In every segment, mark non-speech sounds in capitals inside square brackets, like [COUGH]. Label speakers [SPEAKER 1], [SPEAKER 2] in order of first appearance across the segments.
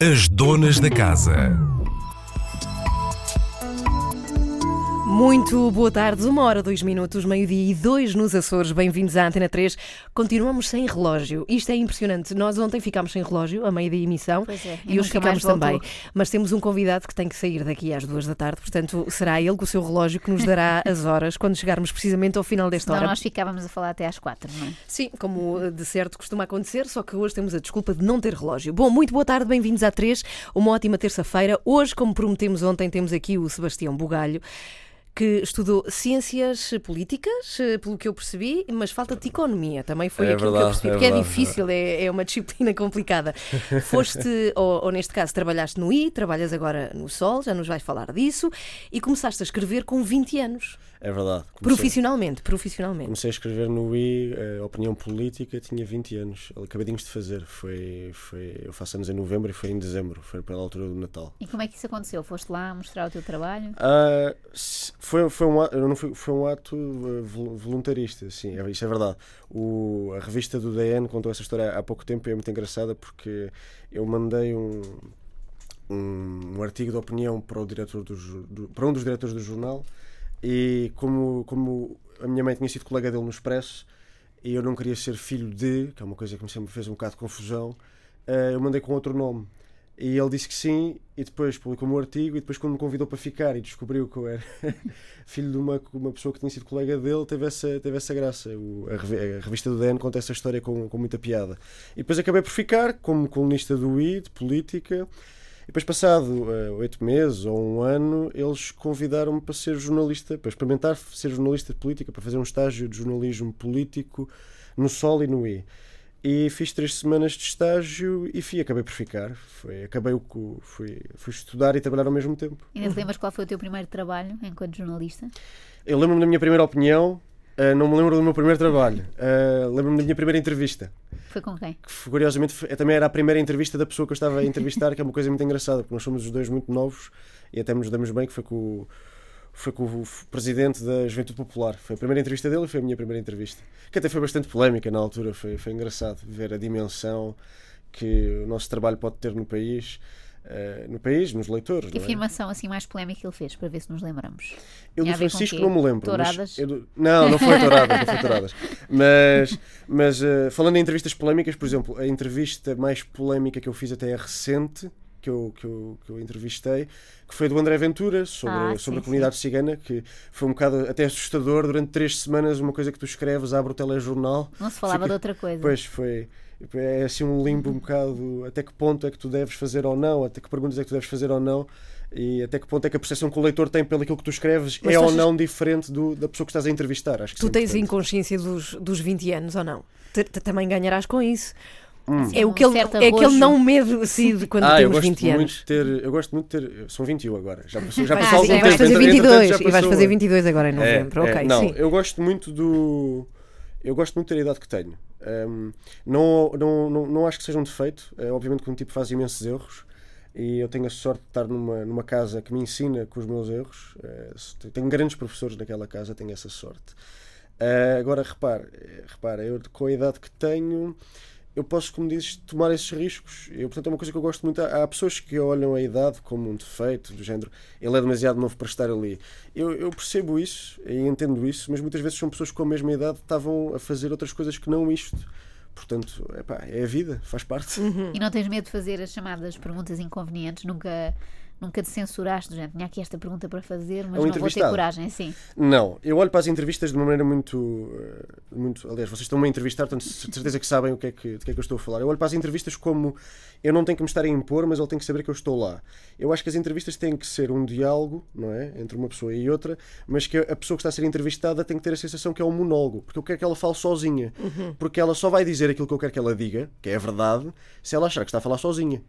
[SPEAKER 1] As donas da casa.
[SPEAKER 2] Muito boa tarde, uma hora, dois minutos, meio-dia e dois nos Açores. Bem-vindos à Antena 3. Continuamos sem relógio. Isto é impressionante. Nós ontem ficámos sem relógio, a meio da emissão,
[SPEAKER 3] Pois é,
[SPEAKER 2] e, hoje ficámos também. Mas temos um convidado que tem que sair daqui às duas da tarde, portanto, será ele com o seu relógio que nos dará [LAUGHS] as horas quando chegarmos precisamente ao final desta
[SPEAKER 3] Senão
[SPEAKER 2] hora.
[SPEAKER 3] nós ficávamos a falar até às quatro, não é?
[SPEAKER 2] Sim, como eh, de certo costuma acontecer, só que hoje temos a desculpa de não ter relógio. Bom, muito boa tarde, bem-vindos à 3, uma ótima terça-feira. Hoje, como prometemos ontem, temos aqui o Sebastião Bugalho, que estudou ciências políticas, eh, pelo que eu percebi, mas falta-te economia, também foi
[SPEAKER 4] É
[SPEAKER 2] aquilo que eu
[SPEAKER 4] verdade,
[SPEAKER 2] percebi,
[SPEAKER 4] é
[SPEAKER 2] porque é
[SPEAKER 4] verdade,
[SPEAKER 2] difícil, é, é uma disciplina [LAUGHS] complicada. Foste, [LAUGHS] ou, ou neste caso, trabalhaste no I, trabalhas agora no Sol, já nos vais falar disso, e começaste a escrever com 20 anos,
[SPEAKER 4] É verdade. Comecei,
[SPEAKER 2] profissionalmente, profissionalmente.
[SPEAKER 4] comecei a escrever no I, eh, Opinião Política, tinha 20 anos. Acabadinhos de fazer. Foi, foi, eu faço anos em novembro e foi em dezembro. Foi pela altura do Natal.
[SPEAKER 3] E como é que isso aconteceu? Foste lá mostrar o teu trabalho?
[SPEAKER 4] Se- foi, foi, um, ato, não foi, foi um ato eh, vol- voluntarista, sim, é, isso é verdade. O, a revista do DN contou essa história há pouco tempo e é muito engraçada porque eu mandei um, um, um artigo de opinião para, o diretor do- para um dos diretores do jornal e como, como a minha mãe tinha sido colega dele no Expresso e eu não queria ser filho de, que é uma coisa que me sempre fez um bocado de confusão, eh, eu mandei com outro nome. E ele disse que sim, e depois publicou-me o artigo, e depois, quando me convidou para ficar e descobriu que eu era [LAUGHS] filho de uma, uma pessoa que tinha sido colega dele, teve essa, teve essa graça. O- a revista do DN conta essa história com, com muita piada. E depois acabei por ficar como colunista do I, de política. E depois, passado eh, oito meses ou um ano, eles convidaram-me para ser jornalista, para experimentar ser jornalista de política, para fazer um estágio de jornalismo político no Sol e no I. E fiz três semanas de estágio e fui, acabei por ficar. Foi, acabei o fui, fui estudar e trabalhar ao mesmo tempo.
[SPEAKER 3] Ainda te lembras qual foi o teu primeiro trabalho enquanto jornalista?
[SPEAKER 4] Eu lembro-me da minha primeira opinião, eh, não me lembro do meu primeiro trabalho. Eh, lembro-me da minha primeira entrevista,
[SPEAKER 3] Foi com quem?
[SPEAKER 4] que curiosamente foi- também era a primeira entrevista da pessoa que eu estava a entrevistar, que é uma coisa muito engraçada, porque nós somos os dois muito novos e até nos damos bem, que foi com o, foi com o presidente da Juventude Popular. Foi a primeira entrevista dele e foi a minha primeira entrevista. Que até foi bastante polémica na altura, foi, foi engraçado ver a dimensão que o nosso trabalho pode ter no país. Eh, no país, nos leitores.
[SPEAKER 3] Que
[SPEAKER 4] é?
[SPEAKER 3] afirmação assim mais polémica ele fez, para ver se nos lembramos?
[SPEAKER 4] Eu
[SPEAKER 3] Tinha
[SPEAKER 4] do Francisco não me lembro.
[SPEAKER 3] Touradas?
[SPEAKER 4] Do- Não, não foi touradas, não foi touradas. Mas, mas eh, falando em entrevistas polémicas, por exemplo, a entrevista mais polémica que eu fiz até é recente, que eu, que eu, que eu entrevistei, que foi do André Ventura, sobre,
[SPEAKER 3] Ah, sim,
[SPEAKER 4] sobre a comunidade cigana, que foi um bocado até assustador. Durante três semanas, uma coisa que tu escreves, abre o telejornal.
[SPEAKER 3] Não se falava
[SPEAKER 4] Fica-
[SPEAKER 3] de outra coisa.
[SPEAKER 4] Pois foi. É assim um limbo um bocado até que ponto é que tu deves fazer ou não, até que perguntas é que tu deves fazer ou não, e até que ponto é que a percepção que o leitor tem pelo aquilo que tu escreves
[SPEAKER 2] Mas
[SPEAKER 4] é
[SPEAKER 2] tu
[SPEAKER 4] ou
[SPEAKER 2] achas-
[SPEAKER 4] não diferente do, da pessoa que estás a entrevistar. Acho que
[SPEAKER 2] Tu
[SPEAKER 4] é
[SPEAKER 2] tens inconsciência dos, dos 20 anos ou não? Te- te- também ganharás com isso.
[SPEAKER 3] Assim,
[SPEAKER 2] É, o que ele, é aquele não medo assim, de quando
[SPEAKER 4] Ah,
[SPEAKER 2] temos
[SPEAKER 4] gosto
[SPEAKER 2] 20
[SPEAKER 4] muito
[SPEAKER 2] anos.
[SPEAKER 4] ter. Eu gosto muito de ter. São 21 agora. Já passou, já
[SPEAKER 2] Vais,
[SPEAKER 3] sim,
[SPEAKER 4] passou algum
[SPEAKER 2] sim,
[SPEAKER 4] tempo.
[SPEAKER 2] vais fazer
[SPEAKER 4] entretanto-
[SPEAKER 2] 22
[SPEAKER 4] entretanto já
[SPEAKER 2] e vais
[SPEAKER 4] passou-
[SPEAKER 2] fazer 22 agora em
[SPEAKER 4] É,
[SPEAKER 2] novembro.
[SPEAKER 4] é.
[SPEAKER 2] ok,
[SPEAKER 4] não,
[SPEAKER 2] sim.
[SPEAKER 4] eu gosto muito do. Eu gosto muito de ter a idade que tenho. Hum, não, não, não, não acho que seja um defeito. É, obviamente que um tipo faz imensos erros e eu tenho a sorte de estar numa, numa casa que me ensina com os meus erros. Se- tenho grandes professores naquela casa, tenho essa sorte. Ah, agora, repare, eh, repare, eu com a idade que tenho, eu posso, como dizes, tomar esses riscos. Eu, portanto, é uma coisa que eu gosto muito. Há, há pessoas que olham a idade como um defeito, do género, ele é demasiado novo para estar ali. Eu, eu percebo isso e entendo isso, mas muitas vezes são pessoas que com a mesma idade estavam a fazer outras coisas que não isto. Portanto, epá, é a vida, faz parte.
[SPEAKER 2] Uhum.
[SPEAKER 3] E não tens medo de fazer as chamadas perguntas inconvenientes? Nunca, nunca te censuraste, género, tinha aqui esta pergunta para fazer, mas
[SPEAKER 4] Ao
[SPEAKER 3] não vou ter coragem, sim.
[SPEAKER 4] Não, eu olho para as entrevistas de uma maneira muito. eh, muito aliás, vocês estão-me a entrevistar, portanto, de certeza que sabem o que, é que, de que é que eu estou a falar. Eu olho para as entrevistas como eu não tenho que me estar a impor, mas ele tem que saber que eu estou lá. Eu acho que as entrevistas têm que ser um diálogo, não é? Entre uma pessoa e outra, mas que a pessoa que está a ser entrevistada tem que ter a sensação que é um monólogo, porque eu quero que ela fale sozinha. Porque ela só vai dizer aquilo que eu quero que ela diga, que é a verdade, se ela achar que está a falar sozinha.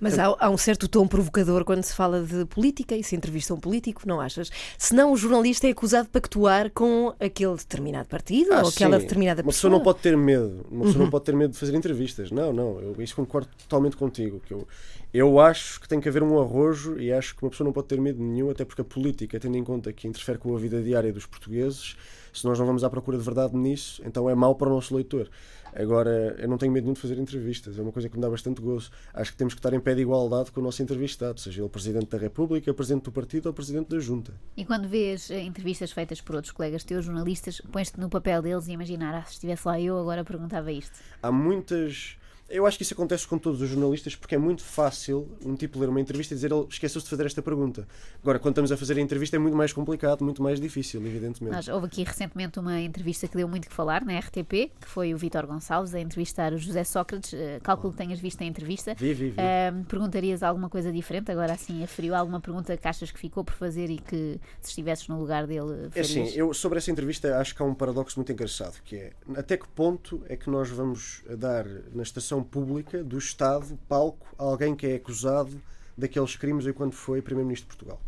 [SPEAKER 2] Mas há, há um certo tom provocador quando se fala de política e se entrevista um político, não achas? Senão o jornalista é acusado de pactuar com aquele determinado partido
[SPEAKER 4] Ah,
[SPEAKER 2] ou aquela
[SPEAKER 4] sim.
[SPEAKER 2] determinada
[SPEAKER 4] uma
[SPEAKER 2] pessoa.
[SPEAKER 4] pessoa não pode ter medo uma pessoa não pode ter medo de fazer entrevistas não não eu isso concordo totalmente contigo que eu eu acho que tem que haver um arrojo e acho que uma pessoa não pode ter medo nenhum até porque a política tendo em conta que interfere com a vida diária dos portugueses se nós não vamos à procura de verdade nisso então é mau para o nosso leitor Agora, eu não tenho medo nenhum de fazer entrevistas, é uma coisa que me dá bastante gozo. Acho que temos que estar em pé de igualdade com o nosso entrevistado, seja ele Presidente da República, Presidente do Partido ou Presidente da Junta.
[SPEAKER 3] E quando vês eh, entrevistas feitas por outros colegas teus, jornalistas, pões-te no papel deles e imaginar, ah, se estivesse lá eu, agora perguntava isto.
[SPEAKER 4] Há muitas. Eu acho que isso acontece com todos os jornalistas porque é muito fácil um tipo ler uma entrevista e dizer ele esqueceu-se de fazer esta pergunta. Agora, quando estamos a fazer a entrevista é muito mais complicado, muito mais difícil, evidentemente.
[SPEAKER 3] Mas houve aqui recentemente uma entrevista que deu muito que falar na RTP, que foi o Vítor Gonçalves a entrevistar o José Sócrates. Uh, calculo que tenhas visto a entrevista.
[SPEAKER 4] Vi, vi, vi.
[SPEAKER 3] Uh, perguntarias alguma coisa diferente? Agora assim, a frio, alguma pergunta que achas que ficou por fazer e que se estivesses no lugar dele
[SPEAKER 4] É
[SPEAKER 3] farias?
[SPEAKER 4] assim, eu sobre essa entrevista acho que há um paradoxo muito engraçado, que é até que ponto é que nós vamos dar na estação pública do Estado palco a alguém que é acusado daqueles crimes enquanto foi Primeiro-Ministro de Portugal.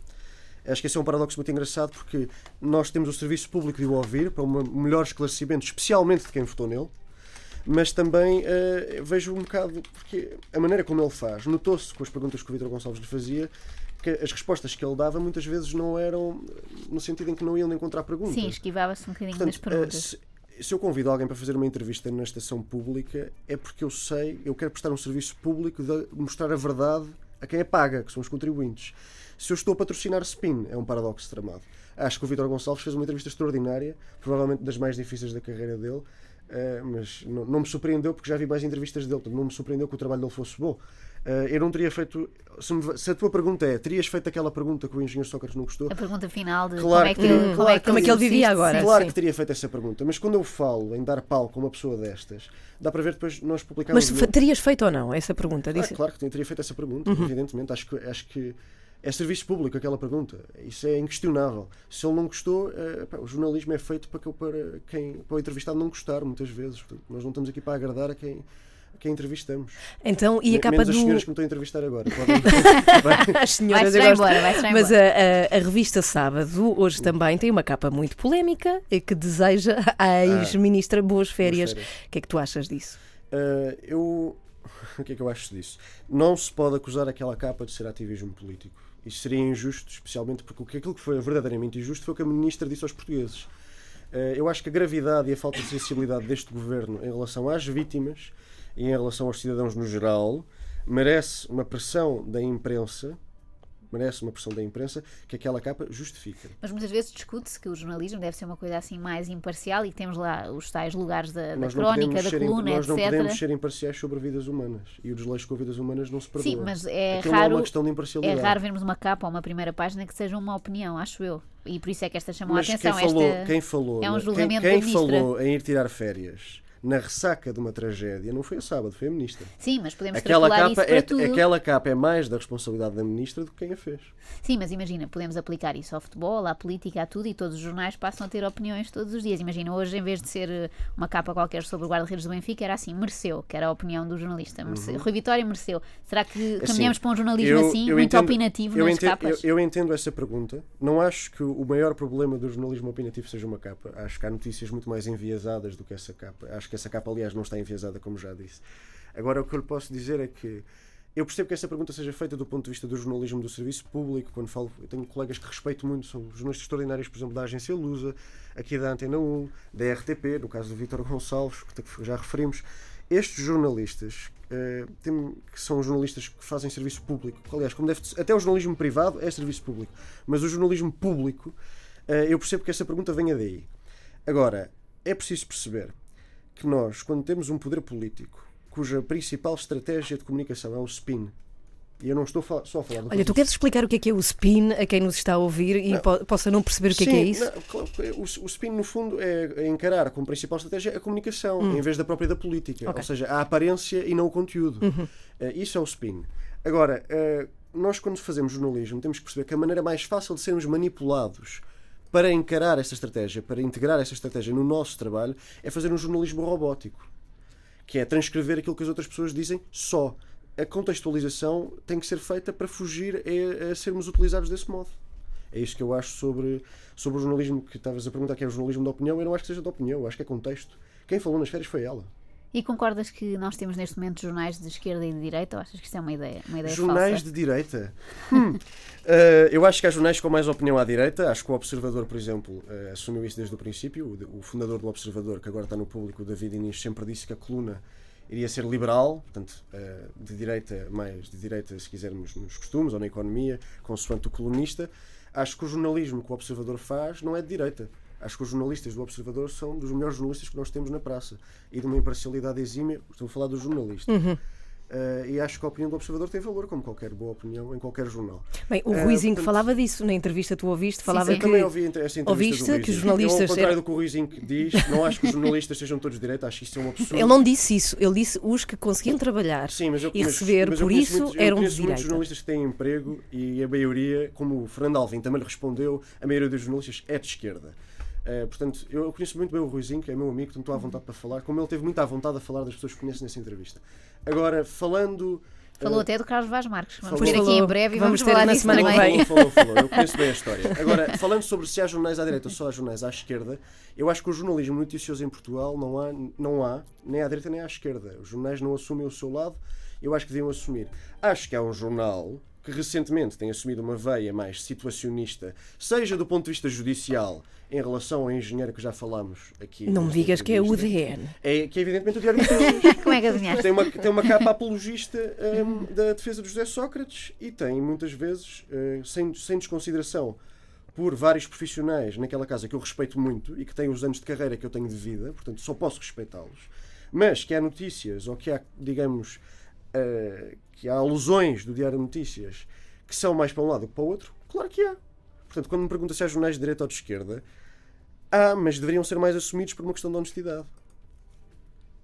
[SPEAKER 4] Acho que esse é um paradoxo muito engraçado porque nós temos o serviço público de o ouvir para um melhor esclarecimento, especialmente de quem votou nele, mas também eh, vejo um bocado, porque a maneira como ele faz, notou-se com as perguntas que o Vítor Gonçalves lhe fazia, que as respostas que ele dava muitas vezes não eram no sentido em que não iam encontrar perguntas.
[SPEAKER 3] Sim, esquivava-se um bocadinho das
[SPEAKER 4] Portanto,
[SPEAKER 3] perguntas.
[SPEAKER 4] eh, se, se eu convido alguém para fazer uma entrevista na estação pública é porque eu sei, eu quero prestar um serviço público de mostrar a verdade a quem a paga, que são os contribuintes. Se eu estou a patrocinar Spin, é um paradoxo tramado. Acho que o Vítor Gonçalves fez uma entrevista extraordinária, provavelmente das mais difíceis da carreira dele, eh, mas não, não me surpreendeu porque já vi mais entrevistas dele, portanto, não me surpreendeu que o trabalho dele fosse bom. Eh, eu não teria feito. Se, me- se a tua pergunta é, terias feito aquela pergunta que o engenheiro Sócrates não gostou?
[SPEAKER 3] A pergunta final de
[SPEAKER 4] Claro
[SPEAKER 3] como é que,
[SPEAKER 2] Hum,
[SPEAKER 3] como é que,
[SPEAKER 2] como é que ele vivia agora?
[SPEAKER 4] Claro
[SPEAKER 2] sim.
[SPEAKER 4] que teria feito essa pergunta, mas quando eu falo em dar palco a uma pessoa destas, dá para ver depois nós publicamos.
[SPEAKER 2] Mas terias feito ou não essa pergunta?
[SPEAKER 4] Ah, claro que teria feito essa pergunta,
[SPEAKER 2] Uhum.
[SPEAKER 4] evidentemente. Acho que, acho que é serviço público aquela pergunta. Isso é inquestionável. Se ele não gostou, eh, pá, o jornalismo é feito para, que, para, quem, para o entrevistado não gostar, muitas vezes. Portanto, nós não estamos aqui para agradar a quem, a quem entrevistamos.
[SPEAKER 2] Então, e a capa
[SPEAKER 4] Menos
[SPEAKER 2] do.
[SPEAKER 4] as senhoras que me estão a entrevistar agora. Podem- [LAUGHS]
[SPEAKER 2] As senhoras, gosto.
[SPEAKER 3] embora, já
[SPEAKER 2] Mas a, a- a revista Sábado, hoje também, tem uma capa muito polémica e que deseja à ex-ministra boas férias.
[SPEAKER 4] Ah. férias.
[SPEAKER 2] O que é que tu achas disso?
[SPEAKER 4] Uh, eu. [LAUGHS] O que é que eu acho disso? Não se pode acusar aquela capa de ser ativismo político. Isso seria injusto, especialmente porque aquilo que foi verdadeiramente injusto foi o que a ministra disse aos portugueses. Uh, eu acho que a gravidade e a falta de sensibilidade deste governo em relação às vítimas e em relação aos cidadãos no geral merece uma pressão da imprensa. Merece uma pressão da imprensa que aquela capa justifica.
[SPEAKER 3] Mas muitas vezes discute-se que o jornalismo deve ser uma coisa assim mais imparcial e que temos lá os tais lugares da, da
[SPEAKER 4] Nós não
[SPEAKER 3] crónica, da coluna,
[SPEAKER 4] nós não
[SPEAKER 3] etc.
[SPEAKER 4] podemos ser imparciais sobre vidas humanas. E o desleixo com vidas humanas não se perdoa.
[SPEAKER 3] Sim, mas é
[SPEAKER 4] Aquilo não é
[SPEAKER 3] raro,
[SPEAKER 4] uma questão de
[SPEAKER 3] é
[SPEAKER 4] imparcialidade.
[SPEAKER 3] raro vermos uma capa ou uma primeira página que seja uma opinião, acho eu. E por isso é que esta chamou
[SPEAKER 4] Mas
[SPEAKER 3] a atenção.
[SPEAKER 4] quem falou,
[SPEAKER 3] esta...
[SPEAKER 4] quem falou,
[SPEAKER 3] é um
[SPEAKER 4] na-
[SPEAKER 3] julgamento
[SPEAKER 4] quem, quem falou em ir tirar férias na ressaca de uma tragédia não foi a sábado, foi a ministra.
[SPEAKER 3] Sim, mas podemos
[SPEAKER 4] Aquela capa,
[SPEAKER 3] isso para
[SPEAKER 4] é,
[SPEAKER 3] tudo.
[SPEAKER 4] aquela capa é mais da responsabilidade da ministra do que quem a fez.
[SPEAKER 3] Sim, mas imagina, podemos aplicar isso ao futebol, à política, a tudo, e todos os jornais passam a ter opiniões todos os dias. Imagina, hoje, em vez de ser eh, uma capa qualquer sobre o guarda-redes do Benfica, era assim, mereceu, que era a opinião do jornalista. Mereceu. Rui Vitória mereceu. Será que
[SPEAKER 4] Assim,
[SPEAKER 3] caminhamos para um jornalismo
[SPEAKER 4] eu-
[SPEAKER 3] assim,
[SPEAKER 4] eu
[SPEAKER 3] muito
[SPEAKER 4] entendo-
[SPEAKER 3] opinativo nas
[SPEAKER 4] entendo,
[SPEAKER 3] capas?
[SPEAKER 4] Eu, eu entendo essa pergunta. Não acho que o maior problema do jornalismo opinativo seja uma capa. Acho que há notícias muito mais enviesadas do que essa capa. Acho que essa capa, aliás, não está enviesada, como já disse. Agora, o que eu lhe posso dizer é que eu percebo que essa pergunta seja feita do ponto de vista do jornalismo do serviço público. Quando falo, eu tenho colegas que respeito muito, são jornalistas extraordinários, por exemplo, da agência Lusa, aqui da Antena 1, da RTP, no caso do Vítor Gonçalves, que já referimos. Estes jornalistas, eh, que são jornalistas que fazem serviço público, aliás, como deve até o jornalismo privado é serviço público, mas o jornalismo público, eh, eu percebo que essa pergunta venha daí. Agora, é preciso perceber que nós, quando temos um poder político cuja principal estratégia de comunicação é o spin, e eu não estou só a falar do
[SPEAKER 2] Olha, tu queres explicar o que é que é o spin a quem nos está a ouvir e po- possa não perceber o que é que é
[SPEAKER 4] Sim,
[SPEAKER 2] isso?
[SPEAKER 4] não, o, spin, no fundo, é, é encarar como principal estratégia a comunicação, em vez da própria da política.
[SPEAKER 2] Hum. Ok. Uhum.
[SPEAKER 4] Ou seja, a aparência e não o conteúdo. Eh, isso é o spin. Agora, eh, nós, quando fazemos jornalismo, temos que perceber que a maneira mais fácil de sermos manipulados para encarar essa estratégia, para integrar essa estratégia no nosso trabalho, é fazer um jornalismo robótico. Que é transcrever aquilo que as outras pessoas dizem só. A contextualização tem que ser feita para fugir a, a sermos utilizados desse modo. É isso que eu acho sobre, sobre o jornalismo que estavas a perguntar, que é o jornalismo de opinião. Eu não acho que seja de opinião, eu acho que é contexto. Quem falou nas férias foi ela.
[SPEAKER 3] E concordas que nós temos neste momento jornais de esquerda e de direita ou achas que isso é uma ideia, uma ideia
[SPEAKER 4] Jornais
[SPEAKER 3] falsa?
[SPEAKER 4] de direita? Hum. Uh, [LAUGHS] eu acho que há jornais com mais opinião à direita. Acho que o Observador, por exemplo, uh, assumiu isso desde o princípio. O, o fundador do Observador, que agora está no público, o David Inês, sempre disse que a coluna iria ser liberal, portanto, uh, de direita, mais de direita, se quisermos, nos costumes ou na economia, consoante o colunista. Acho que o jornalismo que o Observador faz não é de direita. Acho que os jornalistas do Observador são dos melhores jornalistas que nós temos na praça e de uma imparcialidade exímia. Estou a falar dos jornalistas.
[SPEAKER 2] Uhum.
[SPEAKER 4] Uh, e acho que a opinião do observador tem valor, como qualquer boa opinião em qualquer jornal.
[SPEAKER 2] Bem, o
[SPEAKER 4] Uh,
[SPEAKER 2] Ruizinho
[SPEAKER 4] portanto-
[SPEAKER 2] falava disso na entrevista, tu ouviste, falava
[SPEAKER 3] sim.
[SPEAKER 2] que.
[SPEAKER 4] Também ouvi essa entrevista
[SPEAKER 2] Ouviste que os jornalistas
[SPEAKER 4] Eu, ao contrário do que o Rui Zinc diz, não acho que os jornalistas sejam todos de direita, acho que isso é um absurdo.
[SPEAKER 2] Ele não disse isso, ele disse os que conseguiam trabalhar
[SPEAKER 4] Sim, mas eu
[SPEAKER 2] e receber,
[SPEAKER 4] mas eu
[SPEAKER 2] por isso
[SPEAKER 4] muitos- eu
[SPEAKER 2] eram de
[SPEAKER 4] muitos
[SPEAKER 2] direita.
[SPEAKER 4] jornalistas que têm emprego e a maioria, como o Fernando Alvim também lhe respondeu, a maioria dos jornalistas é de esquerda. Uh, portanto, eu conheço muito bem o Ruizinho, que é meu amigo, portanto estou à vontade para falar, como ele teve muita vontade a falar das pessoas que conhece nessa entrevista. Agora, falando.
[SPEAKER 3] Falou
[SPEAKER 4] uh,
[SPEAKER 3] até do Carlos Vaz Marques. Vamos
[SPEAKER 4] Falou.
[SPEAKER 3] ter aqui em breve e
[SPEAKER 2] Vamos
[SPEAKER 3] vamos,
[SPEAKER 2] ter
[SPEAKER 3] falar
[SPEAKER 2] na
[SPEAKER 3] disso
[SPEAKER 2] semana que
[SPEAKER 3] também.
[SPEAKER 2] vem.
[SPEAKER 4] Falou, falou, falou. Eu conheço bem a história. Agora, falando sobre se há jornais à direita ou só há jornais à esquerda, eu acho que o jornalismo noticioso em Portugal não há, não há nem à direita nem à esquerda. Os jornais não assumem o seu lado, eu acho que deviam assumir. Acho que há um jornal que recentemente tem assumido uma veia mais situacionista, seja do ponto de vista judicial, em relação ao engenheiro que já falámos aqui.
[SPEAKER 2] Não me digas que é o. UDN.
[SPEAKER 4] É que é evidentemente o Diário de Notícias. [LAUGHS]
[SPEAKER 3] Como é que adivinhaste?
[SPEAKER 4] Tem uma, tem uma capa apologista hum, da defesa de José Sócrates e tem muitas vezes, eh, sem, sem desconsideração, por vários profissionais naquela casa que eu respeito muito e que têm os anos de carreira que eu tenho de vida, portanto só posso respeitá-los, mas que há notícias ou que há, digamos, eh, que há alusões do Diário de Notícias que são mais para um lado do que para o outro, claro que há. Portanto, quando me pergunta se há jornais de direita ou de esquerda, há, mas deveriam ser mais assumidos por uma questão de honestidade.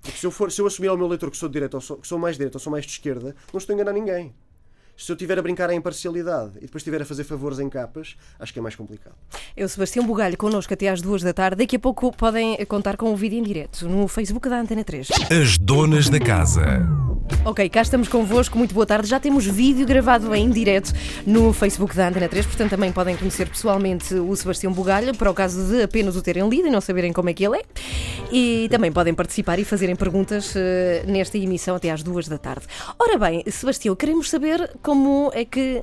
[SPEAKER 4] Porque se eu, for, se eu assumir ao meu leitor que sou de direita ou sou, que sou mais de direita ou sou mais de esquerda, não estou a enganar ninguém. Se eu estiver a brincar à imparcialidade e depois estiver a fazer favores em capas, acho que é mais complicado.
[SPEAKER 2] Eu, Sebastião Bugalho, connosco até às duas da tarde. Daqui a pouco podem contar com o vídeo em direto no Facebook da Antena 3.
[SPEAKER 1] As donas da casa.
[SPEAKER 2] Ok, cá estamos convosco, muito boa tarde. Já temos vídeo gravado em direto no Facebook da Antena 3, portanto também podem conhecer pessoalmente o Sebastião Bugalho, para o caso de apenas o terem lido e não saberem como é que ele é. E também podem participar e fazerem perguntas eh, nesta emissão até às duas da tarde. Ora bem, Sebastião, queremos saber como é que.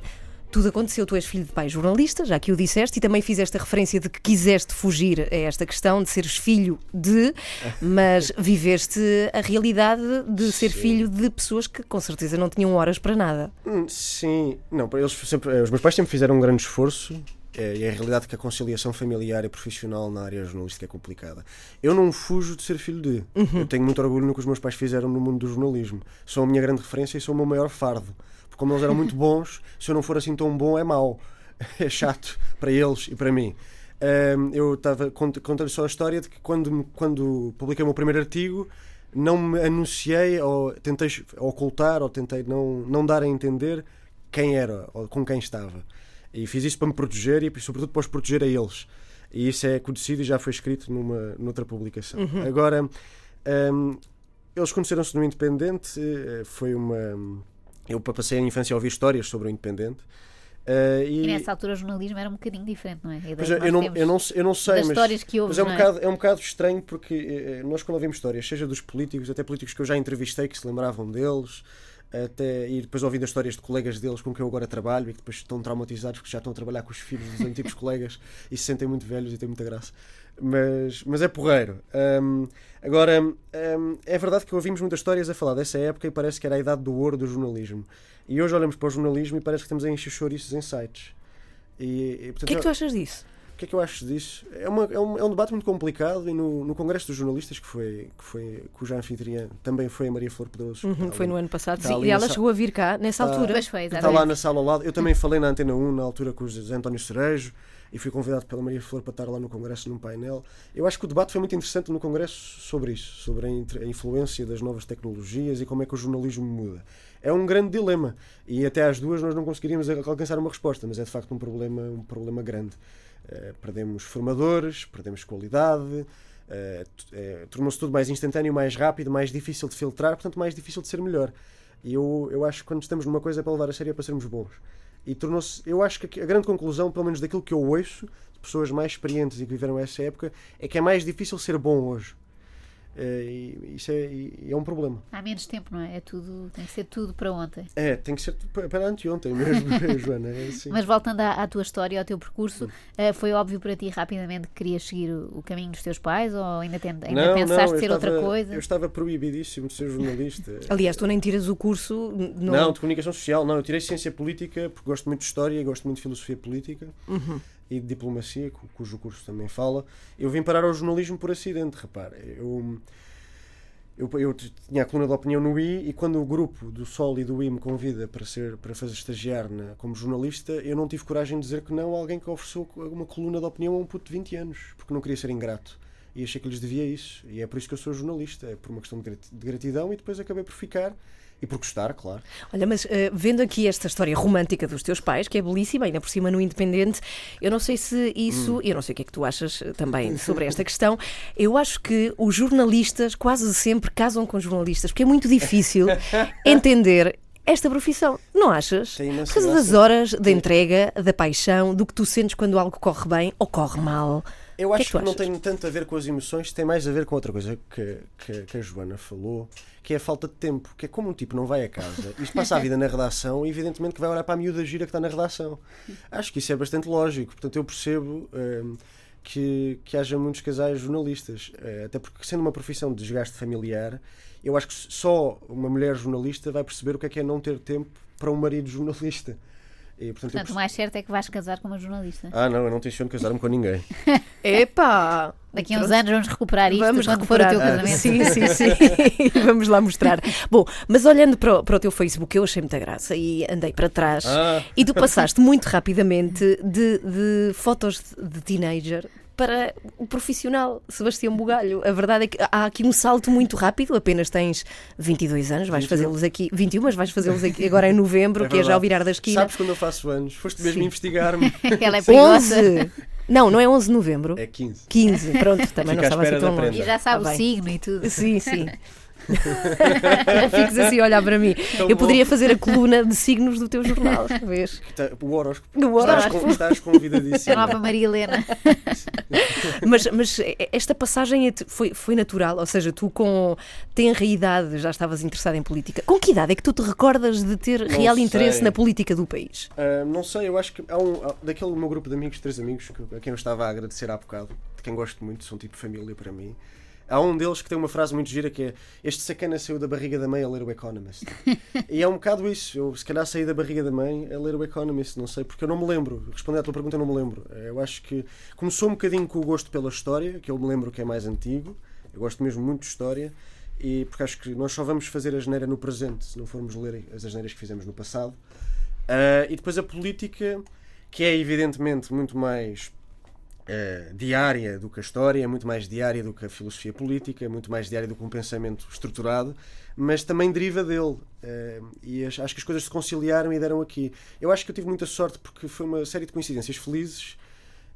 [SPEAKER 2] Tudo aconteceu, tu és filho de pai jornalista, já que o disseste, e também fizeste a referência de que quiseste fugir a esta questão de seres filho de, [LAUGHS] mas viveste a realidade de ser filho de pessoas que com certeza não tinham horas para nada.
[SPEAKER 4] Hum, Sim, não, eles sempre, eh, os meus pais sempre fizeram um grande esforço. eh, E é a realidade que a conciliação familiar e profissional na área jornalística é complicada. Eu não fujo de ser filho de. Eu tenho muito orgulho no que os meus pais fizeram no mundo do jornalismo. São a minha grande referência e são o meu maior fardo. Como eles eram muito bons, se eu não for assim tão bom, é mau. É chato para eles e para mim. Ahm, eu estava cont- contando só a história de que quando, quando publiquei o meu primeiro artigo, não me anunciei ou tentei ocultar ou tentei não, não dar a entender quem era ou com quem estava. E fiz isso para me proteger e, sobretudo, para os proteger a eles. E isso é conhecido e já foi escrito numa noutra publicação. Agora, hum, eles conheceram-se no Independente. eh, Foi uma. Eu passei a infância a ouvir histórias sobre o Independente. eh,
[SPEAKER 3] E nessa altura o jornalismo era um bocadinho diferente, não é?
[SPEAKER 4] É, eu, não, eu, não, eu não sei, mas,
[SPEAKER 3] que ouves,
[SPEAKER 4] mas é, um
[SPEAKER 3] é?
[SPEAKER 4] bocado, é um bocado estranho porque eh, nós, quando ouvimos histórias, seja dos políticos, até políticos que eu já entrevistei que se lembravam deles, até, e depois ouvindo as histórias de colegas deles com quem eu agora trabalho e que depois estão traumatizados porque já estão a trabalhar com os filhos dos antigos [LAUGHS] colegas e se sentem muito velhos e têm muita graça. Mas, mas é porreiro. Hum, agora, hum, é verdade que ouvimos muitas histórias a falar dessa época e parece que era a idade do ouro do jornalismo. E hoje olhamos para o jornalismo e parece que estamos a encher chouriços em sites. E, e, portanto,
[SPEAKER 2] O que é que tu achas disso?
[SPEAKER 4] o que é que eu acho disso? É, uma- é um, é um debate muito complicado e no, no Congresso dos Jornalistas, que foi, que foi cuja anfitriã também foi a Maria Flor Pedroso.
[SPEAKER 2] Uhum, foi
[SPEAKER 4] ali-
[SPEAKER 2] no ano passado. Sim, e ela chegou a vir cá nessa
[SPEAKER 4] Está-
[SPEAKER 2] altura.
[SPEAKER 3] Pois foi,
[SPEAKER 4] Está lá na sala ao lado. Eu também falei na Antena 1 na altura com o José António Cerejo e fui convidado pela Maria Flor para estar lá no Congresso num painel. Eu acho que o debate foi muito interessante no Congresso sobre isso, sobre a, influência das novas tecnologias e como é que o jornalismo muda. É um grande dilema e até às duas nós não conseguiríamos al- alcançar uma resposta, mas é de facto um problema, um problema grande. Eh, perdemos formadores, perdemos qualidade, eh, eh, tornou-se tudo mais instantâneo, mais rápido, mais difícil de filtrar, portanto mais difícil de ser melhor. E eu, eu acho que quando estamos numa coisa é para levar a sério é para sermos bons. E tornou-se, eu acho que a grande conclusão, pelo menos daquilo que eu ouço, de pessoas mais experientes e que viveram essa época, é que é mais difícil ser bom hoje. Eh, e isso é, é um problema.
[SPEAKER 3] Há menos tempo, não é? é tudo, tem que ser tudo para ontem.
[SPEAKER 4] É, tem que ser pa- para anteontem mesmo, [LAUGHS] Joana. É assim.
[SPEAKER 3] Mas voltando à, à tua história, ao teu percurso, eh, foi óbvio para ti rapidamente que querias seguir o, o caminho dos teus pais ou ainda, ten- ainda
[SPEAKER 4] não,
[SPEAKER 3] pensaste
[SPEAKER 4] não,
[SPEAKER 3] ser outra
[SPEAKER 4] estava-
[SPEAKER 3] coisa?
[SPEAKER 4] Eu estava proibidíssimo de ser jornalista. [LAUGHS]
[SPEAKER 2] Aliás, tu nem tiras o curso. No...
[SPEAKER 4] Não, de comunicação social, não. Eu tirei ciência política porque gosto muito de história e gosto muito de filosofia política
[SPEAKER 2] Uhum.
[SPEAKER 4] E de diplomacia, cu- cujo curso também fala. Eu vim parar ao jornalismo por acidente, repara. Eu, eu, eu tinha a coluna de opinião no I e quando o grupo do Sol e do I me convida para, ser, para fazer estagiar na, como jornalista, eu não tive coragem de dizer que não a alguém que ofereceu uma coluna de opinião a um puto de 20 anos, porque não queria ser ingrato. E achei que lhes devia isso. E é por isso que eu sou jornalista. É por uma questão de gratidão e depois acabei por ficar. E por gostar, claro.
[SPEAKER 2] Olha, mas eh, vendo aqui esta história romântica dos teus pais, que é belíssima, ainda por cima no Independente, eu não sei se isso,
[SPEAKER 4] Hum.
[SPEAKER 2] eu não sei o que é que tu achas eh, também [LAUGHS] sobre esta questão, eu acho que os jornalistas quase sempre casam com jornalistas, porque é muito difícil [LAUGHS] entender esta profissão, não achas?
[SPEAKER 4] Tem
[SPEAKER 2] Por causa das horas da entrega, da paixão, do que tu sentes quando algo corre bem ou corre mal.
[SPEAKER 4] Eu
[SPEAKER 2] que é
[SPEAKER 4] acho
[SPEAKER 2] que
[SPEAKER 4] que,
[SPEAKER 2] tu
[SPEAKER 4] não tem tanto a ver com as emoções, tem mais a ver com outra coisa que, que, que a Joana falou, que é a falta de tempo. Que é como um tipo não vai a casa, isto passa a vida na redação, e evidentemente que vai olhar para a miúda gira que está na redação. Acho que isso é bastante lógico, portanto eu percebo hum, que, que haja muitos casais jornalistas, Eh, até porque sendo uma profissão de desgaste familiar, eu acho que só uma mulher jornalista vai perceber o que é que é não ter tempo para um marido jornalista. E, portanto,
[SPEAKER 3] Portanto, o mais certo é que vais casar com uma jornalista.
[SPEAKER 4] Ah, não, eu não tenciono casar-me com ninguém. [LAUGHS]
[SPEAKER 2] Epá!
[SPEAKER 3] Daqui a uns anos vamos recuperar isto
[SPEAKER 2] Vamos
[SPEAKER 3] quando
[SPEAKER 2] recuperar.
[SPEAKER 3] for o teu casamento.
[SPEAKER 2] Sim, sim, sim. [LAUGHS] [LAUGHS] Vamos lá mostrar. Bom, mas olhando para o, para o teu Facebook, eu achei muita graça e andei para trás.
[SPEAKER 4] Ah.
[SPEAKER 2] E tu passaste muito rapidamente de, de fotos de, de teenager para o profissional Sebastião Bugalho. A verdade é que há aqui um salto muito rápido. Apenas tens 22 anos, vais
[SPEAKER 4] 21.
[SPEAKER 2] fazê-los aqui. 21, mas vais fazê-los aqui agora em novembro,
[SPEAKER 4] É
[SPEAKER 2] que é já ao virar da esquina.
[SPEAKER 4] Sabes quando eu faço anos? Foste mesmo investigar-me. [LAUGHS]
[SPEAKER 3] Ela é perigosa.
[SPEAKER 2] 11! Não, não é 11 de novembro.
[SPEAKER 4] É 15.
[SPEAKER 2] 15, pronto, também
[SPEAKER 4] Fica
[SPEAKER 2] não estava assim
[SPEAKER 4] espera
[SPEAKER 2] tão longe.
[SPEAKER 3] E já sabe
[SPEAKER 2] Tá
[SPEAKER 3] o signo e tudo.
[SPEAKER 2] Sim, sim. [LAUGHS] [LAUGHS] Fiques assim a olhar para mim.
[SPEAKER 4] Tão
[SPEAKER 2] Eu
[SPEAKER 4] bom.
[SPEAKER 2] poderia fazer a coluna de signos do teu jornal, [LAUGHS] vês?
[SPEAKER 4] Tá- O horóscopo. Estás,
[SPEAKER 2] horóscopo.
[SPEAKER 4] con- estás
[SPEAKER 3] A nova Maria Helena. [LAUGHS]
[SPEAKER 2] Mas, mas esta passagem é- foi, foi natural, ou seja, tu com tenra idade já estavas interessado em política. Com que idade é que tu te recordas de ter
[SPEAKER 4] Não
[SPEAKER 2] real interesse
[SPEAKER 4] sei.
[SPEAKER 2] na política do país?
[SPEAKER 4] Ah, não sei, eu acho que há um. há- daquele meu grupo de amigos, três amigos, que- a quem eu estava a agradecer há bocado, de quem gosto muito, são tipo família para mim. Há um deles que tem uma frase muito gira que é Este sacana saiu da barriga da mãe a ler o Economist. [LAUGHS] e é um bocado isso. Eu se calhar saí da barriga da mãe a ler o Economist, não sei, porque eu não me lembro. Respondendo à tua pergunta, eu não me lembro. Eu acho que começou um bocadinho com o gosto pela história, que eu me lembro que é mais antigo. Eu gosto mesmo muito de história. E porque acho que nós só vamos fazer a geneira no presente se não formos ler as asneiras que fizemos no passado. Ah, e depois a política, que é evidentemente muito mais eh, diária do que a história, é muito mais diária do que a filosofia política, é muito mais diária do que um pensamento estruturado, mas também deriva dele. Eh, e acho acho que as coisas se conciliaram e deram aqui. Eu acho que eu tive muita sorte porque foi uma série de coincidências felizes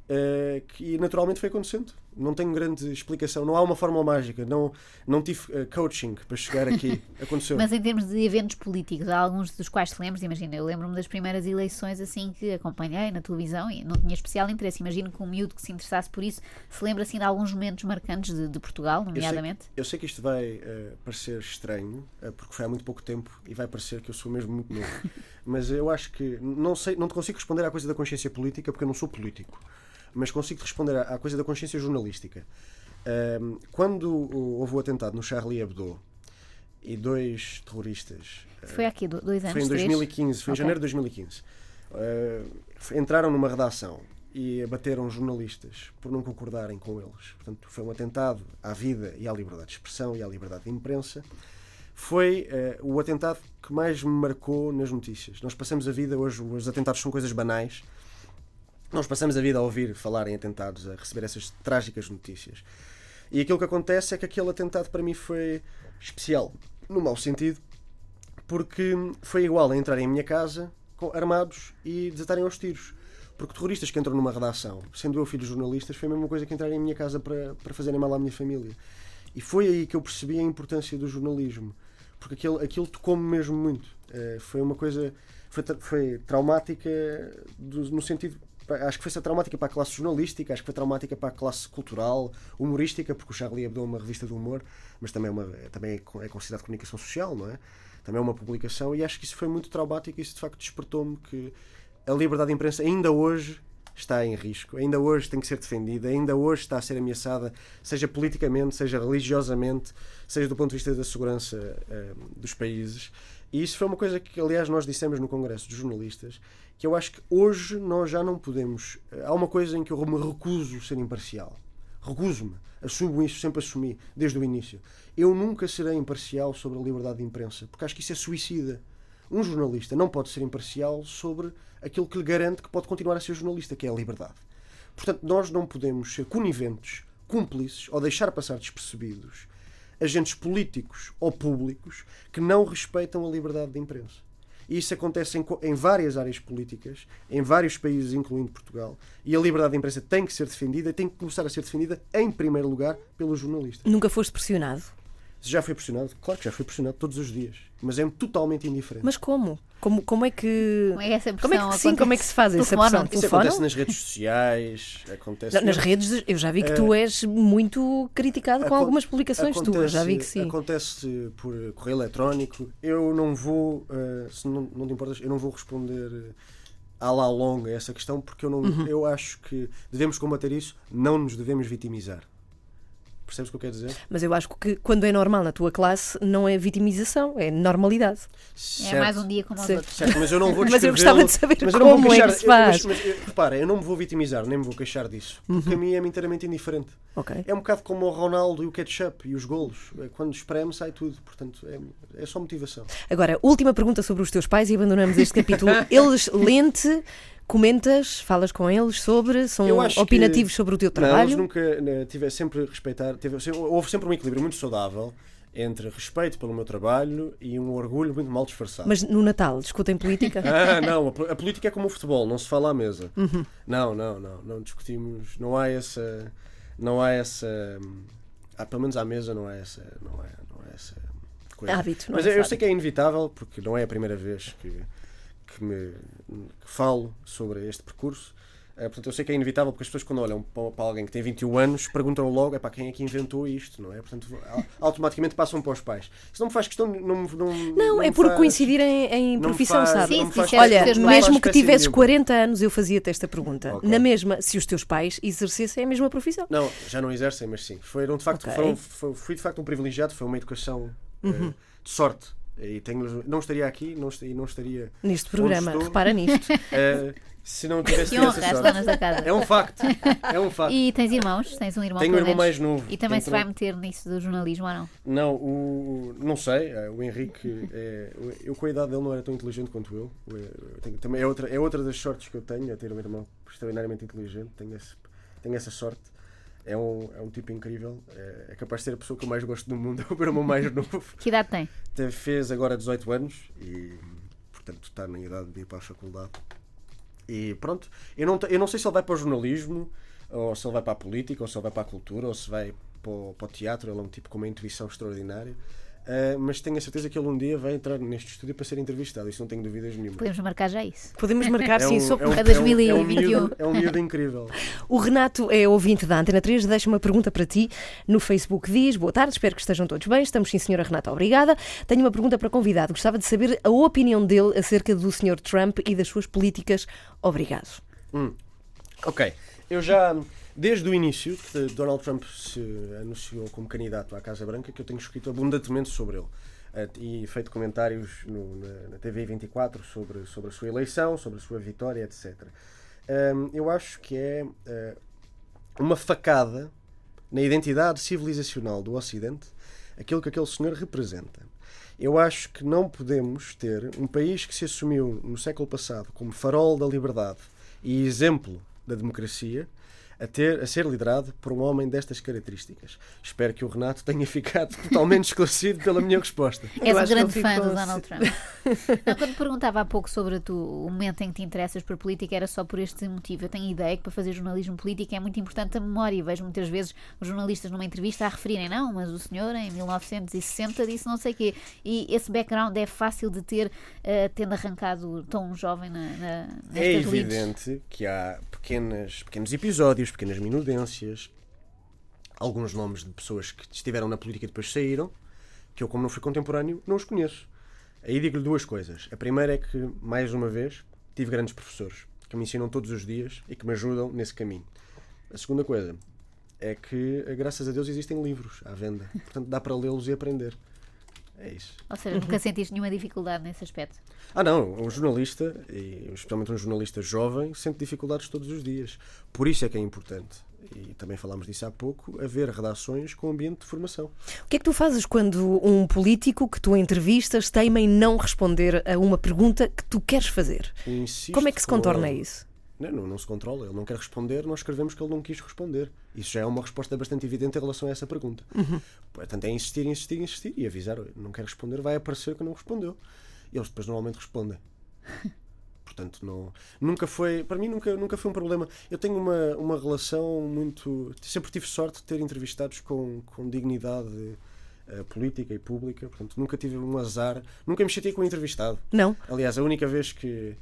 [SPEAKER 4] eh, que naturalmente foi acontecendo. Não tenho grande explicação, não há uma fórmula mágica, não, não tive eh, coaching para chegar aqui. [LAUGHS] Aconteceu.
[SPEAKER 3] Mas em termos de eventos políticos, há alguns dos quais te lembras, imagina, eu lembro-me das primeiras eleições assim que acompanhei na televisão e não tinha especial interesse. Imagino que um miúdo que se interessasse por isso se lembra assim de alguns momentos marcantes de, de Portugal,
[SPEAKER 4] Eu sei,
[SPEAKER 3] nomeadamente.
[SPEAKER 4] eu sei que isto vai eh, parecer estranho, eh, porque foi há muito pouco tempo e vai parecer que eu sou mesmo muito novo. [LAUGHS] Mas eu acho que não sei, não te consigo responder à coisa da consciência política porque eu não sou político, mas consigo responder à, coisa da consciência jornalística. Ahm, quando houve o atentado no Charlie Hebdo e dois terroristas
[SPEAKER 3] Foi aqui do- dois anos,
[SPEAKER 4] foi em
[SPEAKER 3] três?
[SPEAKER 4] 2015, foi em
[SPEAKER 3] Ok.
[SPEAKER 4] janeiro de 2015. Uh, f- entraram numa redação e abateram jornalistas por não concordarem com eles. Portanto, foi um atentado à vida e à liberdade de expressão e à liberdade de imprensa. Foi uh, o atentado que mais me marcou nas notícias. Nós passamos a vida, hoje os atentados são coisas banais, nós passamos a vida a ouvir falar em atentados, a receber essas trágicas notícias. E aquilo que acontece é que aquele atentado para mim foi especial, no mau sentido, porque foi igual a entrarem em minha casa armados e desatarem aos tiros. Porque terroristas que entram numa redação, sendo eu filho de jornalistas, foi a mesma coisa que entrarem em minha casa para, para fazerem mal à minha família. E foi aí que eu percebi a importância do jornalismo. Porque aquilo, aquilo tocou-me mesmo muito. Eh, foi uma coisa. Foi, foi traumática do- no sentido acho que foi traumática para a classe jornalística, acho que foi traumática para a classe cultural, humorística, porque o Charlie Hebdo é uma revista de humor, mas também é, uma, também é considerado comunicação social, não é? Também é uma publicação, e acho que isso foi muito traumático e isso de facto despertou-me que a liberdade de imprensa ainda hoje está em risco, ainda hoje tem que ser defendida, ainda hoje está a ser ameaçada, seja politicamente, seja religiosamente, seja do ponto de vista da segurança uh, dos países. E isso foi uma coisa que, aliás, nós dissemos no Congresso dos Jornalistas, que eu acho que hoje nós já não podemos. Há uma coisa em que eu me recuso ser imparcial. Recuso-me. Assumo isso, sempre assumi, desde o início. Eu nunca serei imparcial sobre a liberdade de imprensa, porque acho que isso é suicida. Um jornalista não pode ser imparcial sobre aquilo que lhe garante que pode continuar a ser jornalista, que é a liberdade. Portanto, nós não podemos ser coniventes, cúmplices ou deixar passar despercebidos agentes políticos ou públicos que não respeitam a liberdade de imprensa. E isso acontece em, em, várias áreas políticas, em vários países, incluindo Portugal. E a liberdade de imprensa tem que ser defendida e tem que começar a ser defendida, em primeiro lugar, pelos jornalistas.
[SPEAKER 2] Nunca foste pressionado?
[SPEAKER 4] Já fui pressionado? Claro que já fui pressionado todos os dias. Mas é totalmente indiferente.
[SPEAKER 2] Mas como? Como, como é que.
[SPEAKER 3] Como é que essa
[SPEAKER 2] como é que, sim, como é que se faz essa pressão?
[SPEAKER 4] Isso acontece nas redes sociais. Acontece
[SPEAKER 2] nas redes, eu já vi que tu és muito criticado com algumas publicações acontece, tuas. Já vi que sim.
[SPEAKER 4] Acontece por correio eletrónico. Eu não vou, uh, se não, não te importas, eu não vou responder. Uh, à la longa essa questão porque eu não uhum. eu acho que devemos combater isso não nos devemos vitimizar Percebes o que eu quero dizer?
[SPEAKER 2] Mas eu acho que quando é normal na tua classe, não é vitimização, é normalidade.
[SPEAKER 3] Certo. É mais um dia como os outros.
[SPEAKER 4] Certo, mas eu não vou [LAUGHS]
[SPEAKER 2] Mas eu gostava de saber como queixar, é que se faz.
[SPEAKER 4] Eu, mas, mas, repara, eu não me vou vitimizar, nem me vou queixar disso. Porque uhum. a mim é inteiramente indiferente.
[SPEAKER 2] Okay.
[SPEAKER 4] É um bocado como o Ronaldo e o ketchup e os golos. É quando espreme, sai tudo. Portanto, é, é só motivação.
[SPEAKER 2] Agora, última pergunta sobre os teus pais e abandonamos este capítulo. [LAUGHS] Eles lente comentas, falas com eles sobre, são opinativos que, sobre o teu trabalho?
[SPEAKER 4] Não, eles nunca né, tive sempre respeitar, tive, houve sempre um equilíbrio muito saudável entre respeito pelo meu trabalho e um orgulho muito mal disfarçado.
[SPEAKER 2] Mas no Natal discutem política? [LAUGHS]
[SPEAKER 4] ah, não, a, a, política é como o futebol, não se fala à mesa. Uhum. Não, não, não, não discutimos, não há essa, não há essa, ah, pelo menos à mesa não há essa, não é, não é essa coisa.
[SPEAKER 2] Hábito,
[SPEAKER 4] não
[SPEAKER 2] Mas
[SPEAKER 4] é
[SPEAKER 2] eu
[SPEAKER 4] sei que é inevitável porque não é a primeira vez que que, me, que falo sobre este percurso. Uh, portanto, eu sei que é inevitável porque as pessoas, quando olham para, para alguém que tem 21 anos, perguntam logo: é para quem é que inventou isto, não é? Portanto, automaticamente passam para os pais. Isso não me faz questão. Não, não,
[SPEAKER 2] não,
[SPEAKER 4] não
[SPEAKER 2] é por coincidir em, em profissão,
[SPEAKER 4] faz,
[SPEAKER 2] sabe?
[SPEAKER 3] Sim,
[SPEAKER 4] faz,
[SPEAKER 2] Olha, mesmo que tivesses 40 anos, eu fazia-te esta pergunta. Okay. Na mesma, se os teus pais exercessem a mesma profissão.
[SPEAKER 4] Não, já não exercem, mas sim. Foram, de facto, okay. foram, foi, fui de facto um privilegiado, foi uma educação uhum. uh, de sorte e tenho, não estaria aqui não estaria, não estaria
[SPEAKER 2] neste programa, repara nisto.
[SPEAKER 4] Uh, [LAUGHS] se não tivesse
[SPEAKER 3] que honra, essa sorte. Da casa.
[SPEAKER 4] É um facto. É um facto.
[SPEAKER 3] E tens irmãos? Tens um irmão
[SPEAKER 4] Tenho um irmão mais novo.
[SPEAKER 3] E também se vai meter nisso do jornalismo ou não?
[SPEAKER 4] Não, o, não sei. Eh, o Henrique, é, eu com a idade dele não era tão inteligente quanto eu. eu tenho, também é outra, é outra das sortes que eu tenho, é ter um irmão extraordinariamente inteligente. Tenho, esse, tenho essa sorte é um, é um tipo incrível. É, é, capaz de ser a pessoa que eu mais gosto do mundo. É [LAUGHS] o meu irmão mais novo.
[SPEAKER 3] Que idade tem?
[SPEAKER 4] Fez agora 18 anos e, portanto, está na idade de ir para a faculdade. E pronto, eu não, eu não sei se ele vai para o jornalismo, ou se ele vai para a política, ou se ele vai para a cultura, ou se vai para o, para o teatro. Ele é um tipo com uma intuição extraordinária. Uh, mas tenho a certeza que ele um dia vai entrar neste estúdio para ser entrevistado, isso não tenho dúvidas nenhuma.
[SPEAKER 3] Podemos marcar já isso.
[SPEAKER 2] Podemos marcar, [LAUGHS]
[SPEAKER 4] é
[SPEAKER 2] sim,
[SPEAKER 4] um,
[SPEAKER 2] só
[SPEAKER 4] é um,
[SPEAKER 3] para 2021.
[SPEAKER 4] É um miúdo incrível. [LAUGHS]
[SPEAKER 2] O Renato é ouvinte da Antena 3, deixa uma pergunta para ti no Facebook. Diz: Boa tarde, espero que estejam todos bem. Estamos sim, senhora Renata, obrigada. Tenho uma pergunta para convidado. Gostava de saber a opinião dele acerca do senhor Trump e das suas políticas. Obrigado.
[SPEAKER 4] Hum. Ok. Eu já Desde o início, que Donald Trump se anunciou como candidato à Casa Branca, que eu tenho escrito abundantemente sobre ele eh, e feito comentários no, na, na, TV 24 sobre, sobre a sua eleição, sobre a sua vitória, etc. Um, eu acho que é uh, uma facada na identidade civilizacional do Ocidente aquilo que aquele senhor representa. Eu acho que não podemos ter um país que se assumiu no século passado como farol da liberdade e exemplo da democracia a, ter, a ser liderado por um homem destas características. Espero que o Renato tenha [LAUGHS] ficado totalmente esclarecido pela minha resposta.
[SPEAKER 3] És um grande fã do Donald Trump. [LAUGHS] Não, quando perguntava há pouco sobre tu, o momento em que te interessas por política, era só por este motivo. Eu tenho ideia que para fazer jornalismo político é muito importante a memória. E vejo muitas vezes os jornalistas numa entrevista a referirem, não, mas o senhor em 1960 disse não sei o quê. E esse background é fácil de ter, uh, tendo arrancado tão jovem na, na, nestas
[SPEAKER 4] É
[SPEAKER 3] leads.
[SPEAKER 4] evidente que há pequenas, pequenos episódios, pequenas minudências, alguns nomes de pessoas que estiveram na política e depois saíram, que eu, como não fui contemporâneo, não os conheço. Aí digo-lhe duas coisas. A primeira é que, mais uma vez, tive grandes professores que me ensinam todos os dias e que me ajudam nesse caminho. A segunda coisa é que, graças a Deus, existem livros à venda. Portanto, dá para lê-los e aprender. É isso.
[SPEAKER 3] Ou seja, nunca sentiste nenhuma dificuldade nesse aspecto.
[SPEAKER 4] Ah, não, um jornalista, e especialmente um jornalista jovem, sente dificuldades todos os dias. Por isso é que é importante, e também falámos disso há pouco, haver redações com ambiente de formação.
[SPEAKER 2] O que é que tu fazes quando um político que tu entrevistas teima em não responder a uma pergunta que tu queres fazer?
[SPEAKER 4] Insisto
[SPEAKER 2] Como é que se contorna
[SPEAKER 4] ele.
[SPEAKER 2] isso?
[SPEAKER 4] Não, não, não se controla, ele não quer responder, nós escrevemos que ele não quis responder. Isso já é uma resposta bastante evidente em relação a essa pergunta. Portanto, é insistir, insistir, insistir e avisar, "Olha, não quer responder, vai aparecer que não respondeu. E eles depois normalmente respondem. [LAUGHS] Portanto, não, nunca foi, para mim nunca, nunca foi um problema. Eu tenho uma, uma relação muito. Sempre tive sorte de ter entrevistados com, com dignidade eh, política e pública, portanto, nunca tive um azar, nunca me chateei com um entrevistado.
[SPEAKER 2] Não?
[SPEAKER 4] Aliás, a única vez que,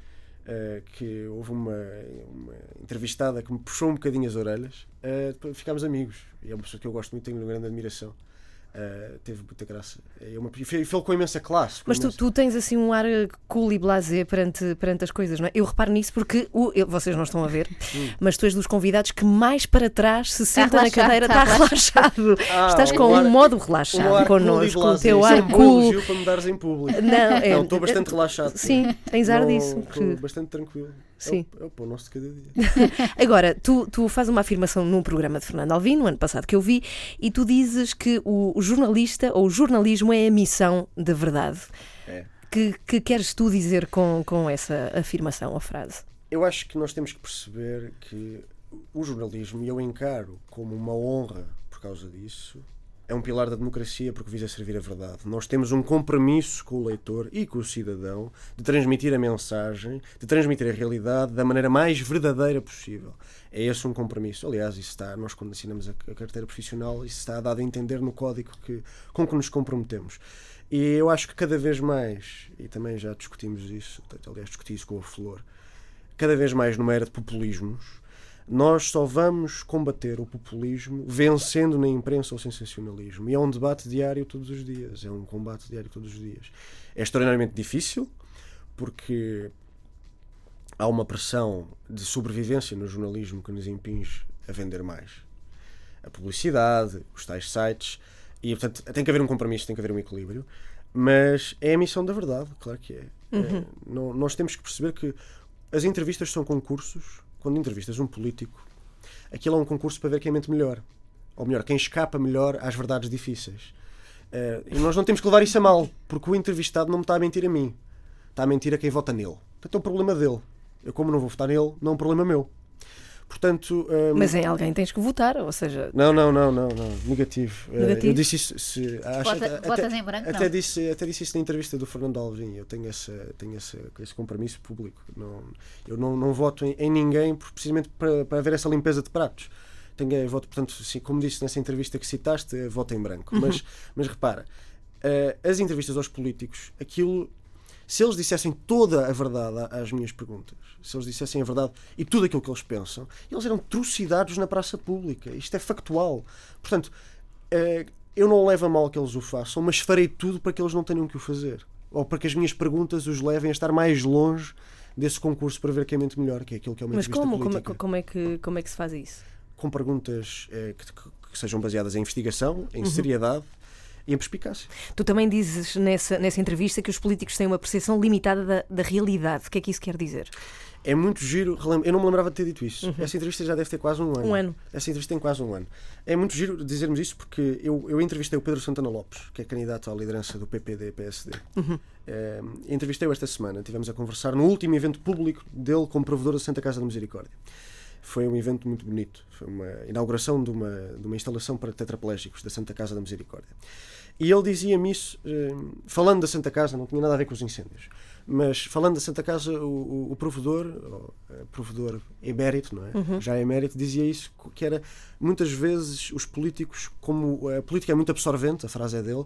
[SPEAKER 4] eh, que houve uma, uma entrevistada que me puxou um bocadinho as orelhas, depois ficámos amigos. E é uma pessoa que eu gosto muito, tenho uma grande admiração. Eh, teve muita graça. É uma, e fez- fez com imensa classe. com
[SPEAKER 2] Mas tu,
[SPEAKER 4] imensa-
[SPEAKER 2] tu tens assim um ar eh, cool e blasé perante, perante as coisas, não é? Eu reparo nisso porque o- eu- vocês não estão a ver, [LAUGHS]
[SPEAKER 4] Hum.
[SPEAKER 2] mas tu és dos convidados que mais para trás se senta na
[SPEAKER 3] relaxado,
[SPEAKER 2] cadeira,
[SPEAKER 3] está
[SPEAKER 2] está relaxado. [LAUGHS]
[SPEAKER 4] Ah,
[SPEAKER 2] Estás
[SPEAKER 4] um
[SPEAKER 2] com
[SPEAKER 4] ar-
[SPEAKER 2] um modo
[SPEAKER 4] um
[SPEAKER 2] relaxado
[SPEAKER 4] cool e
[SPEAKER 2] connosco, o
[SPEAKER 4] blasé.
[SPEAKER 2] teu
[SPEAKER 4] Isso
[SPEAKER 2] ar
[SPEAKER 4] é um bom
[SPEAKER 2] cool.
[SPEAKER 4] elogio para me dares em público.
[SPEAKER 2] Não, é,
[SPEAKER 4] Não, estou bastante relaxado.
[SPEAKER 2] Sim, tens ar
[SPEAKER 4] Não,
[SPEAKER 2] disso.
[SPEAKER 4] Estou
[SPEAKER 2] que-
[SPEAKER 4] bastante tranquilo.
[SPEAKER 2] Sim.
[SPEAKER 4] É o, é o pão nosso de cada dia. [LAUGHS]
[SPEAKER 2] Agora, tu, tu fazes uma afirmação num programa de Fernando Alvim, no ano passado que eu vi, e tu dizes que o, jornalista ou o jornalismo é a missão da verdade.
[SPEAKER 4] É.
[SPEAKER 2] Que, que queres tu dizer com, com essa afirmação ou frase?
[SPEAKER 4] Eu acho que nós temos que perceber que o jornalismo, e eu encaro como uma honra por causa disso, é um pilar da democracia porque visa servir a verdade. Nós temos um compromisso com o leitor e com o cidadão de transmitir a mensagem, de transmitir a realidade da maneira mais verdadeira possível. É esse um compromisso. Aliás, isso está, nós quando assinamos a, carteira profissional, isso está dado a entender no código que, com que nos comprometemos. E eu acho que cada vez mais, e também já discutimos isso, aliás, discuti isso com a Flor, cada vez mais numa era de populismos, nós só vamos combater o populismo vencendo na imprensa o sensacionalismo. E é um debate diário todos os dias, é um combate diário todos os dias. É extraordinariamente difícil, porque há uma pressão de sobrevivência no jornalismo que nos impinge a vender mais. A publicidade, os tais sites, e portanto tem que haver um compromisso, tem que haver um equilíbrio, mas é a missão da verdade, claro que é. É, não- nós temos que perceber que as entrevistas são concursos. Quando entrevistas um político, aquilo é um concurso para ver quem mente melhor. Ou melhor, quem escapa melhor às verdades difíceis. Eh, e nós não temos que levar isso a mal, porque o entrevistado não me está a mentir a mim. Está a mentir a quem vota nele. Portanto, é um problema dele. Eu, como não vou votar nele, não é um problema meu. Portanto. eh,
[SPEAKER 2] Mas em alguém tens que votar, ou seja,
[SPEAKER 4] não, não, não, não, não. Negativo. Eh,
[SPEAKER 2] Negativo?
[SPEAKER 4] Eu disse isso. Se, acho,
[SPEAKER 3] Vota-
[SPEAKER 4] até,
[SPEAKER 3] votas em branco,
[SPEAKER 4] até
[SPEAKER 3] não?
[SPEAKER 4] disse, até disse isso na entrevista do Fernando Alvim. Eu tenho, essa, tenho essa, esse compromisso público. Não, eu não, não voto em, em ninguém precisamente para, para haver essa limpeza de pratos. Tenho, eh, voto, portanto, sim, como disse nessa entrevista que citaste, voto em branco. Mas, mas repara, as entrevistas aos políticos, aquilo. Se eles dissessem toda a verdade às minhas perguntas, se eles dissessem a verdade e tudo aquilo que eles pensam, eles eram trucidados na praça pública. Isto é factual. Portanto, eh, eu não levo a mal que eles o façam, mas farei tudo para que eles não tenham que o fazer. Ou para que as minhas perguntas os levem a estar mais longe desse concurso para ver quem mente melhor, que é aquilo que é uma
[SPEAKER 2] mas como, como,
[SPEAKER 4] política.
[SPEAKER 2] como, é que, como é que se faz isso?
[SPEAKER 4] Com perguntas eh, que, que- sejam baseadas em investigação,
[SPEAKER 2] Uhum.
[SPEAKER 4] em seriedade e em perspicácia.
[SPEAKER 2] Tu também dizes nessa, nessa entrevista que os políticos têm uma percepção limitada da, da realidade. O que é que isso quer dizer?
[SPEAKER 4] É muito giro, eu não me lembrava de ter dito isso. Essa entrevista já deve ter quase um ano.
[SPEAKER 2] Um ano.
[SPEAKER 4] Essa entrevista tem quase um ano. É muito giro dizermos isso porque eu, eu entrevistei o Pedro Santana Lopes, que é candidato à liderança do PPD-PSD. Eh, entrevistei-o esta semana. Tivemos a conversar no último evento público dele como provedor da Santa Casa da Misericórdia. Foi um evento muito bonito. Foi uma inauguração de uma, de uma instalação para tetraplégicos da Santa Casa da Misericórdia. E ele dizia-me isso, eh, falando da Santa Casa, não tinha nada a ver com os incêndios, mas falando da Santa Casa, o, o, provedor, o eh, provedor emérito, não é? Uhum. Já emérito, dizia isso, que era muitas vezes os políticos, como a política é muito absorvente, a frase é dele,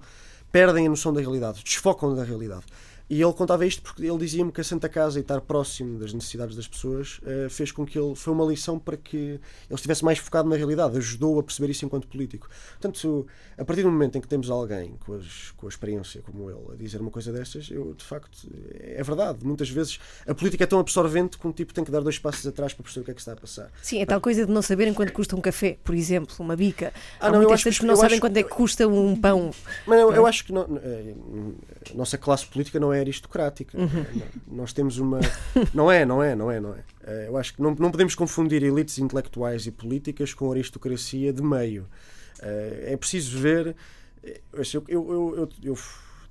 [SPEAKER 4] perdem a noção da realidade, desfocam da realidade. E ele contava isto porque ele dizia-me que a Santa Casa e estar próximo das necessidades das pessoas uh, fez com que ele foi uma lição para que ele estivesse mais focado na realidade, ajudou a perceber isso enquanto político. Portanto, a partir do momento em que temos alguém com, as, com a experiência como ele a dizer uma coisa destas, eu de facto é verdade. Muitas vezes a política é tão absorvente que um tipo tem que dar dois passos atrás para perceber o que é que está a passar.
[SPEAKER 2] Sim, é tal coisa de não saberem quanto custa um café, por exemplo, uma bica. Ah, Há não, muitas pessoas que não sabem quanto é que custa um pão.
[SPEAKER 4] Mas eu, eu acho que não, eh, a nossa classe política não é aristocrática. Uhum. Nós temos uma. [LAUGHS] Não é, não é, não é, não é. Eh, eu acho que não, não podemos confundir elites intelectuais e políticas com aristocracia de meio. Eh, é preciso ver. Eh, eu, eu, eu, eu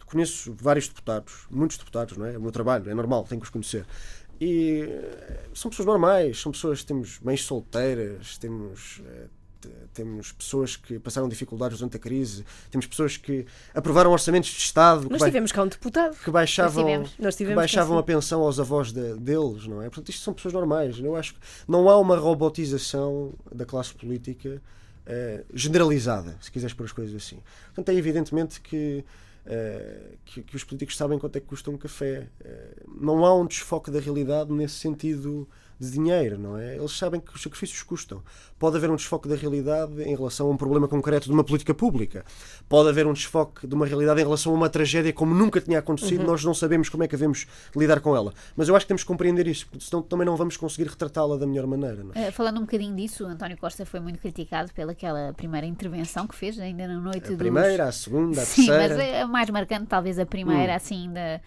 [SPEAKER 4] conheço vários deputados, muitos deputados, não é? É o meu trabalho, é normal, tenho que os conhecer. E são pessoas normais, são pessoas, temos mães solteiras, temos temos pessoas que passaram dificuldades durante a crise, temos pessoas que aprovaram orçamentos de Estado.
[SPEAKER 2] Nós tivemos cá um deputado.
[SPEAKER 4] Que baixavam, nós tivemos, nós tivemos que baixavam a pensão aos avós de, deles, não é? Portanto, isto são pessoas normais. Eu acho que não há uma robotização da classe política uh, generalizada, se quiseres pôr as coisas assim. Portanto, é evidentemente que. Uh, que, que, os políticos sabem quanto é que custa um café. Uh, não há um desfoque da realidade nesse sentido de dinheiro, não é? Eles sabem que os sacrifícios custam. Pode haver um desfoque da realidade em relação a um problema concreto de uma política pública. Pode haver um desfoque de uma realidade em relação a uma tragédia como nunca tinha acontecido, uhum. nós não sabemos como é que devemos lidar com ela. Mas eu acho que temos que compreender isso, porque senão também não vamos conseguir retratá-la da melhor maneira.
[SPEAKER 3] É? Uh, falando um bocadinho disso, António Costa foi muito criticado pelaquela primeira intervenção que fez, ainda na noite
[SPEAKER 4] a primeira, a segunda, a
[SPEAKER 3] Sim,
[SPEAKER 4] terceira.
[SPEAKER 3] mas é mais marcante talvez a primeira, hum. assim, da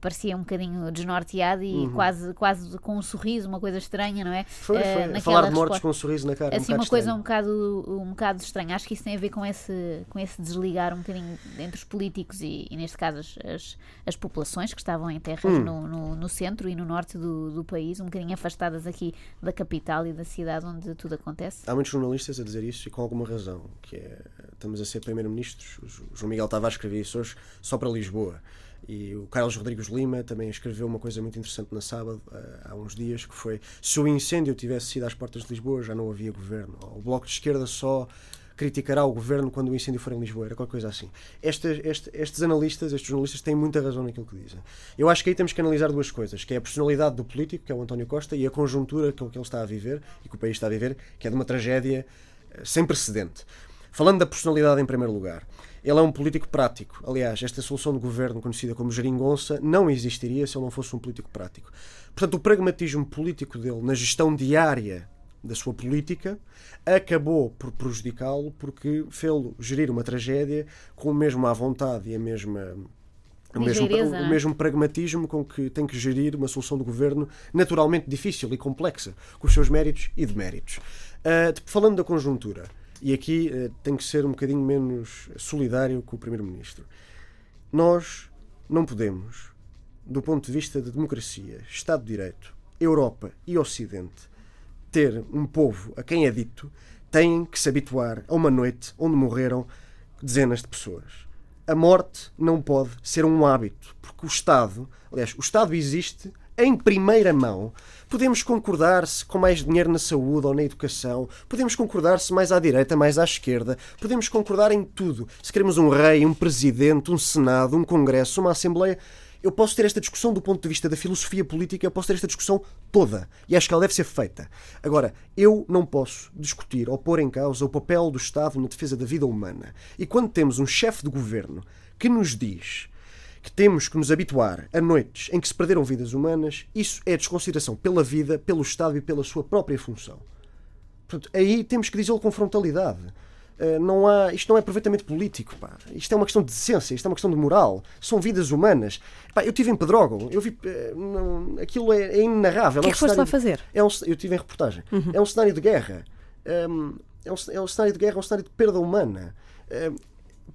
[SPEAKER 3] parecia um bocadinho desnorteado e uhum. quase, quase com um sorriso, uma coisa estranha, não é?
[SPEAKER 4] Foi, foi. Uh, Falar de mortes com um sorriso na cara.
[SPEAKER 3] Assim,
[SPEAKER 4] um
[SPEAKER 3] uma coisa um
[SPEAKER 4] bocado,
[SPEAKER 3] um bocado estranha. Acho que isso tem a ver com esse, com esse desligar um bocadinho entre os políticos e, e neste caso, as, as populações que estavam em terras hum. no, no, no, centro e no norte do, do país, um bocadinho afastadas aqui da capital e da cidade onde tudo acontece.
[SPEAKER 4] Há muitos jornalistas a dizer isso e com alguma razão, que é, estamos a ser primeiro-ministros. O João Miguel Tavares escrevia isso hoje só para Lisboa. E o Carlos Rodrigues Lima também escreveu uma coisa muito interessante na sábado, eh, há uns dias, que foi se o incêndio tivesse sido às portas de Lisboa, já não havia governo. O Bloco de Esquerda só criticará o governo quando o incêndio for em Lisboa, era qualquer coisa assim. Este, este, estes analistas, estes jornalistas, têm muita razão naquilo que dizem. Eu acho que aí temos que analisar duas coisas, que é a personalidade do político, que é o António Costa, e a conjuntura que ele está a viver, e que o país está a viver, que é de uma tragédia eh, sem precedente. Falando da personalidade em primeiro lugar, ele é um político prático. Aliás, esta solução de governo, conhecida como geringonça, não existiria se ele não fosse um político prático. Portanto, o pragmatismo político dele na gestão diária da sua política acabou por prejudicá-lo porque fê-lo gerir uma tragédia com o mesmo à vontade e a mesma o mesmo, o é? mesmo, pragmatismo com que tem que gerir uma solução de governo naturalmente difícil e complexa, com os seus méritos e deméritos. Uh, falando da conjuntura, e aqui uh, tem que ser um bocadinho menos solidário com o Primeiro-Ministro. Nós não podemos, do ponto de vista de democracia, Estado de Direito, Europa e Ocidente, ter um povo a quem é dito tem que se habituar a uma noite onde morreram dezenas de pessoas. A morte não pode ser um hábito, porque o Estado, aliás, o Estado existe em primeira mão. Podemos concordar-se com mais dinheiro na saúde ou na educação, podemos concordar-se mais à direita, mais à esquerda, podemos concordar em tudo. Se queremos um rei, um presidente, um senado, um congresso, uma assembleia. Eu posso ter esta discussão do ponto de vista da filosofia política, eu posso ter esta discussão toda. E acho que ela deve ser feita. Agora, eu não posso discutir ou pôr em causa o papel do Estado na defesa da vida humana. E quando temos um chefe de governo que nos diz que temos que nos habituar a noites em que se perderam vidas humanas, isso é desconsideração pela vida, pelo Estado e pela sua própria função. Portanto, aí temos que dizê-lo com frontalidade. Uh, não há, isto não é perfeitamente político. Pá. Isto é uma questão de decência, isto é uma questão de moral. São vidas humanas. Pá, eu estive em Pedrógão, eu vi, uh, não, aquilo é, é inenarrável.
[SPEAKER 2] O que é, é que foste lá fazer?
[SPEAKER 4] É um, eu estive em reportagem. Uhum. É um cenário de guerra. Um, é, um, é um cenário de guerra, é um cenário de perda humana.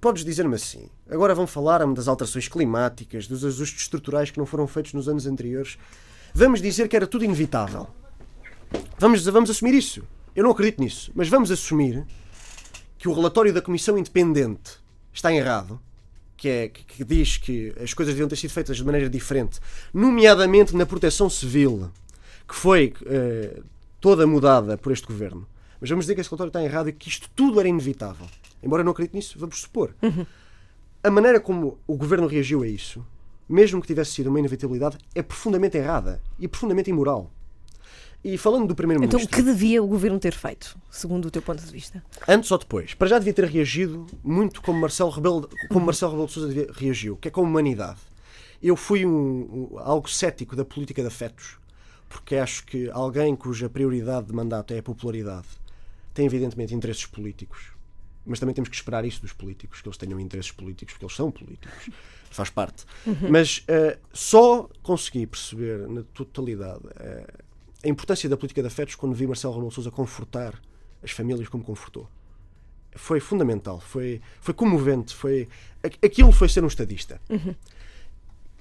[SPEAKER 4] Podes dizer-me assim, agora vão falar-me das alterações climáticas, dos ajustes estruturais que não foram feitos nos anos anteriores. Vamos dizer que era tudo inevitável. Vamos, vamos assumir isso. Eu não acredito nisso, mas vamos assumir que o relatório da Comissão Independente está errado, que, é, que, que diz que as coisas deviam ter sido feitas de maneira diferente, nomeadamente na proteção civil, que foi eh, toda mudada por este governo. Mas vamos dizer que esse relatório está errado e que isto tudo era inevitável. Embora eu não acredite nisso, vamos supor. A maneira como o governo reagiu a isso, mesmo que tivesse sido uma inevitabilidade, é profundamente errada e profundamente imoral. E falando do
[SPEAKER 2] Então,
[SPEAKER 4] Primeiro-Ministro.
[SPEAKER 2] o que devia o governo ter feito, segundo o teu ponto de vista?
[SPEAKER 4] Antes ou depois? Para já devia ter reagido muito como Marcelo Rebelo, como Marcelo Rebelo de Sousa devia- reagiu, que é com a humanidade. Eu fui um, um- algo cético da política de afetos, porque acho que alguém cuja prioridade de mandato é a popularidade tem evidentemente interesses políticos, mas também temos que esperar isso dos políticos, que eles tenham interesses políticos, porque eles são políticos, faz parte. Mas eh, só consegui perceber na totalidade eh, a importância da política de afetos quando vi Marcelo Rebelo Sousa confortar as famílias como confortou foi fundamental, foi, foi comovente, foi aquilo foi ser um estadista.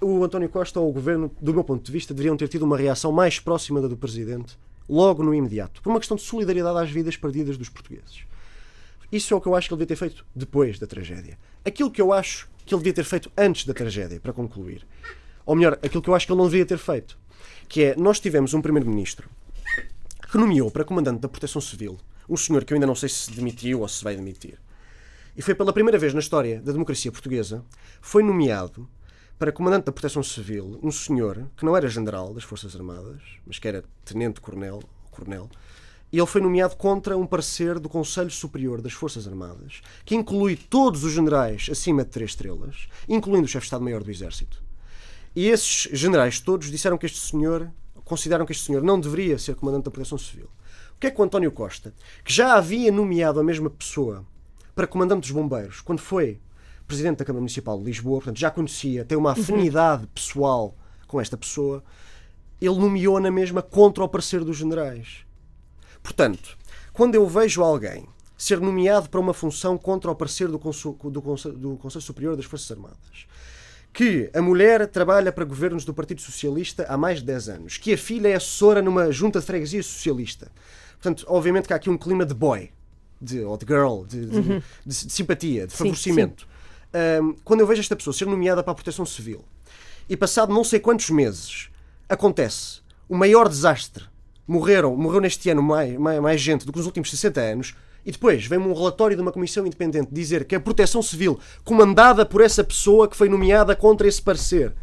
[SPEAKER 4] O António Costa ou o governo, do meu ponto de vista, deveriam ter tido uma reação mais próxima da do presidente, logo no imediato, por uma questão de solidariedade às vidas perdidas dos portugueses. Isso é o que eu acho que ele devia ter feito depois da tragédia. Aquilo que eu acho que ele devia ter feito antes da tragédia, para concluir. Ou melhor, aquilo que eu acho que ele não devia ter feito. Que é, nós tivemos um primeiro-ministro que nomeou para comandante da Proteção Civil um senhor que eu ainda não sei se demitiu ou se vai demitir. E foi pela primeira vez na história da democracia portuguesa, foi nomeado para comandante da Proteção Civil um senhor que não era general das Forças Armadas, mas que era tenente-coronel, coronel, e ele foi nomeado contra um parecer do Conselho Superior das Forças Armadas, que inclui todos os generais acima de três estrelas, incluindo o chefe de Estado-Maior do Exército. E esses generais todos disseram que este senhor, consideram que este senhor não deveria ser comandante da Proteção Civil. O que é que o António Costa, que já havia nomeado a mesma pessoa para comandante dos bombeiros, quando foi presidente da Câmara Municipal de Lisboa, portanto já conhecia, tem uma afinidade pessoal com esta pessoa, ele nomeou na mesma contra o parecer dos generais. Portanto, quando eu vejo alguém ser nomeado para uma função contra o parecer do, do Conselho, do Conselho Superior das Forças Armadas, que a mulher trabalha para governos do Partido Socialista há mais de 10 anos, que a filha é assessora numa junta de freguesia socialista. Portanto, obviamente que há aqui um clima de boy, de, ou de girl, de, de- de- de simpatia, de favorecimento. Ahm, quando eu vejo esta pessoa ser nomeada para a Proteção Civil e passado não sei quantos meses acontece o maior desastre, morreram, morreu neste ano mais, mais, mais gente do que nos últimos 60 anos, e depois vem-me um relatório de uma comissão independente dizer que a Proteção Civil, comandada por essa pessoa que foi nomeada contra esse parecer,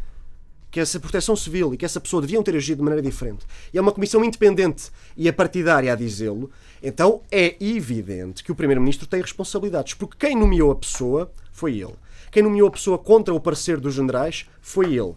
[SPEAKER 4] que essa proteção civil e que essa pessoa deviam ter agido de maneira diferente, e é uma comissão independente e a partidária a dizê-lo, então é evidente que o Primeiro-Ministro tem responsabilidades, porque quem nomeou a pessoa foi ele. Quem nomeou a pessoa contra o parecer dos generais foi ele.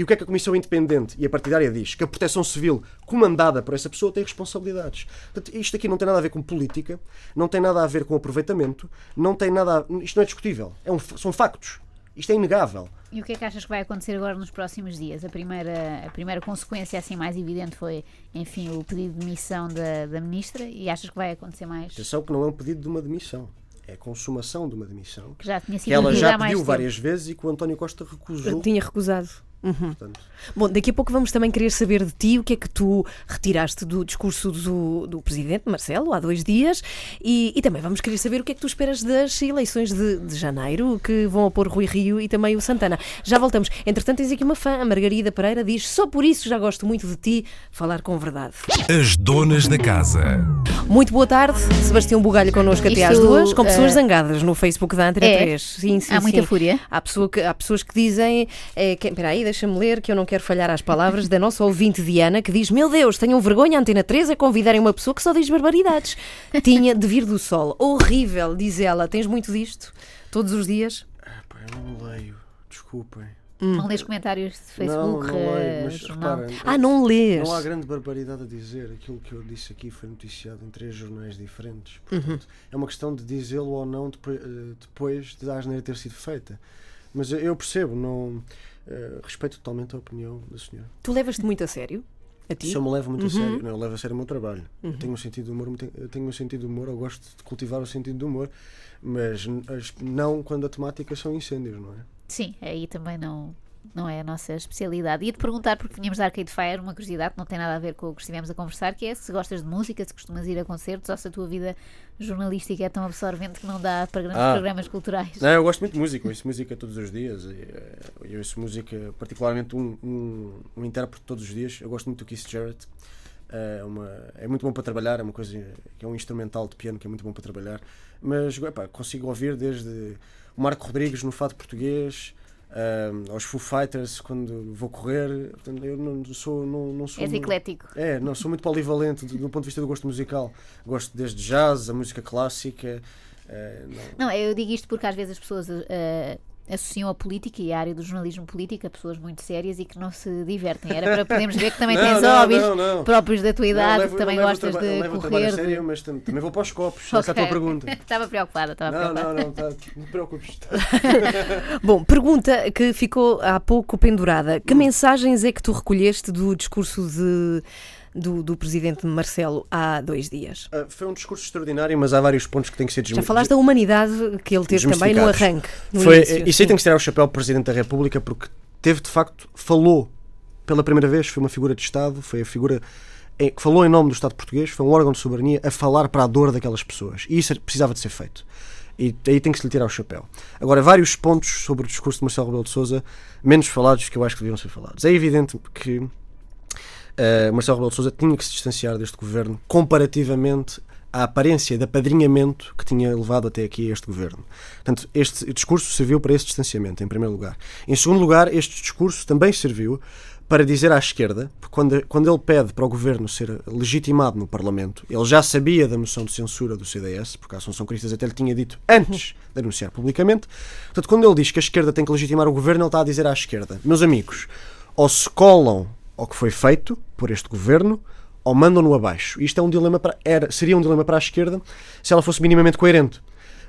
[SPEAKER 4] E o que é que a Comissão Independente e a partidária diz? Que a proteção civil comandada por essa pessoa tem responsabilidades. Portanto, isto aqui não tem nada a ver com política, não tem nada a ver com aproveitamento, não tem nada a... Isto não é discutível. É um- são factos. Isto é inegável.
[SPEAKER 3] E o que é que achas que vai acontecer agora nos próximos dias? A primeira, a primeira consequência assim mais evidente foi, enfim, o pedido de demissão da, da ministra e achas que vai acontecer mais?
[SPEAKER 4] Atenção que não é um pedido de uma demissão. É a consumação de uma demissão.
[SPEAKER 3] Que já tinha sido
[SPEAKER 4] Que ela já pediu
[SPEAKER 3] tempo.
[SPEAKER 4] várias vezes e que o António Costa recusou.
[SPEAKER 2] Tinha recusado.
[SPEAKER 4] Portanto,
[SPEAKER 2] Bom, daqui a pouco vamos também querer saber de ti o que é que tu retiraste do discurso do, do presidente Marcelo há dois dias e, e também vamos querer saber o que é que tu esperas das eleições de, de janeiro que vão opor Rui Rio e também o Santana. Já voltamos. Entretanto, tens aqui uma fã, a Margarida Pereira, diz só por isso já gosto muito de ti falar com verdade.
[SPEAKER 1] As donas da casa.
[SPEAKER 2] Muito boa tarde, Sebastião Bugalho connosco até às
[SPEAKER 3] Isto,
[SPEAKER 2] duas, com pessoas
[SPEAKER 3] eh,
[SPEAKER 2] zangadas no Facebook da Antena
[SPEAKER 3] é?
[SPEAKER 2] 3. Sim, sim,
[SPEAKER 3] Há muita
[SPEAKER 2] sim.
[SPEAKER 3] fúria?
[SPEAKER 2] Há, pessoa que- há pessoas que dizem. É, que, espera aí, deixa-me ler, que eu não quero falhar às palavras da nossa ouvinte Diana, que diz: Meu Deus, tenham vergonha, Antena 3, a convidarem uma pessoa que só diz barbaridades. Tinha de vir do sol. Horrível, diz ela. Tens muito disto? Todos os dias?
[SPEAKER 4] ah, pá, eu não leio. Desculpem.
[SPEAKER 3] Não lês comentários de Facebook,
[SPEAKER 4] não, não leio,
[SPEAKER 3] eh,
[SPEAKER 4] mas
[SPEAKER 2] Ah, não lês.
[SPEAKER 4] Não há grande barbaridade a dizer. Aquilo que eu disse aqui foi noticiado em três jornais diferentes.
[SPEAKER 2] Uhum.
[SPEAKER 4] Portanto, é uma questão de dizê-lo ou não depois, eh, depois de a asneira ter sido feita. Mas eu percebo, não eh, respeito totalmente a opinião da senhora.
[SPEAKER 2] Tu levas-te muito a sério? A ti?
[SPEAKER 4] Isso eu me levo muito a
[SPEAKER 2] Uhum.
[SPEAKER 4] sério. Não, eu levo a sério o meu trabalho. Eu tenho um sentido de humor, eu tenho um sentido de humor, eu gosto de cultivar o sentido de humor, mas não quando a temática são incêndios, não é?
[SPEAKER 3] Sim, aí também não. Não é a nossa especialidade. Ia-te perguntar, porque tínhamos de Arcade Fire, uma curiosidade que não tem nada a ver com o que estivemos a conversar, que é se gostas de música, se costumas ir a concertos ou se a tua vida jornalística é tão absorvente que não dá para grandes
[SPEAKER 4] Ah.
[SPEAKER 3] programas culturais.
[SPEAKER 4] Não, eu gosto muito de música, eu ouço música todos os dias. eh, Eu ouço música, particularmente um, um, um intérprete todos os dias. Eu gosto muito do Keith Jarrett. É, uma, é muito bom para trabalhar, é uma coisa que é um instrumental de piano que é muito bom para trabalhar. Mas epá, consigo ouvir desde o Marco Rodrigues no fado português. Aos Foo Fighters quando vou correr Portanto, eu não sou não, não sou
[SPEAKER 3] És eclético.
[SPEAKER 4] é, não, sou muito polivalente do, do ponto de vista do gosto musical. Gosto desde jazz, a música clássica. eh, não-
[SPEAKER 3] Não, eu digo isto porque às vezes as pessoas eh, associam a política e a área do jornalismo político a pessoas muito sérias e que não se divertem. Era para podermos ver que também [LAUGHS]
[SPEAKER 4] Não,
[SPEAKER 3] tens
[SPEAKER 4] não,
[SPEAKER 3] hobbies
[SPEAKER 4] não, não.
[SPEAKER 3] próprios da tua idade,
[SPEAKER 4] Não, levo-
[SPEAKER 3] que também
[SPEAKER 4] não
[SPEAKER 3] gostas
[SPEAKER 4] traba- não
[SPEAKER 3] de
[SPEAKER 4] levo
[SPEAKER 3] correr.
[SPEAKER 4] a
[SPEAKER 3] de-
[SPEAKER 4] sério, mas tam- também vou para os copos. [LAUGHS] Essa é a tua pergunta. [LAUGHS]
[SPEAKER 3] estava preocupada, estava
[SPEAKER 4] Não,
[SPEAKER 3] preocupada.
[SPEAKER 4] não, não, tá, não te preocupes.
[SPEAKER 2] Bom, pergunta que ficou há pouco pendurada. Que mensagens é que tu recolheste do discurso de, do, do presidente Marcelo há dois dias?
[SPEAKER 4] Ah, foi um discurso extraordinário, mas há vários pontos que têm que ser
[SPEAKER 2] Já
[SPEAKER 4] desmi-
[SPEAKER 2] falaste da humanidade que ele teve também no
[SPEAKER 4] Desmistificados.
[SPEAKER 2] arranque. No
[SPEAKER 4] Foi,
[SPEAKER 2] início,
[SPEAKER 4] isso aí tem que tirar o chapéu ao Presidente da República porque teve de facto, falou pela primeira vez, foi uma figura de Estado, foi a figura que falou em nome do Estado português, foi um órgão de soberania a falar para a dor daquelas pessoas. E isso precisava de ser feito. E aí tem que se lhe tirar o chapéu. Agora, vários pontos sobre o discurso de Marcelo Rebelo de Sousa, menos falados que eu acho que deviam ser falados. É evidente que eh, Marcelo Rebelo de Sousa tinha que se distanciar deste governo comparativamente à aparência de apadrinhamento que tinha levado até aqui este governo. Portanto, este discurso serviu para esse distanciamento, em primeiro lugar. Em segundo lugar, este discurso também serviu para dizer à esquerda, porque quando, quando ele pede para o governo ser legitimado no Parlamento, ele já sabia da moção de censura do CDS, porque a Assunção Cristas até lhe tinha dito antes de anunciar publicamente. Portanto, quando ele diz que a esquerda tem que legitimar o governo, ele está a dizer à esquerda: meus amigos, ou se colam ao que foi feito por este governo, ou mandam-no abaixo. Isto é um dilema para, era, seria um dilema para a esquerda se ela fosse minimamente coerente.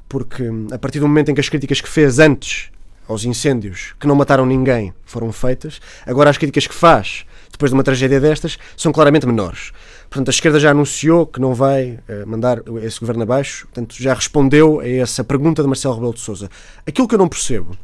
[SPEAKER 4] Porque hum, a partir do momento em que as críticas que fez antes aos incêndios que não mataram ninguém foram feitas, agora as críticas que faz depois de uma tragédia destas são claramente menores. Portanto, a esquerda já anunciou que não vai eh, mandar esse governo abaixo, portanto, já respondeu a essa pergunta de Marcelo Rebelo de Sousa. Aquilo que eu não percebo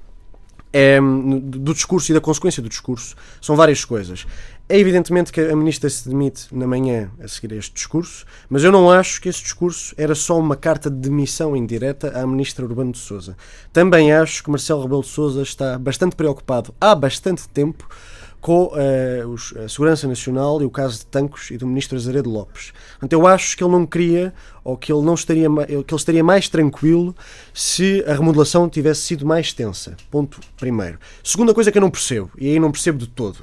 [SPEAKER 4] é, no- do discurso e da consequência do discurso são várias coisas. É evidentemente que a ministra se demite na manhã a seguir a este discurso, mas eu não acho que esse discurso era só uma carta de demissão indireta à ministra Urbano de Sousa. Também acho que Marcelo Rebelo de Sousa está bastante preocupado há bastante tempo com os- a Segurança Nacional e o caso de Tancos e do ministro Azaredo Lopes. Portanto, eu acho que ele não queria ou que ele não estaria que ele estaria mais tranquilo se a remodelação tivesse sido mais tensa. Ponto primeiro. Segunda coisa que eu não percebo, e aí não percebo de todo,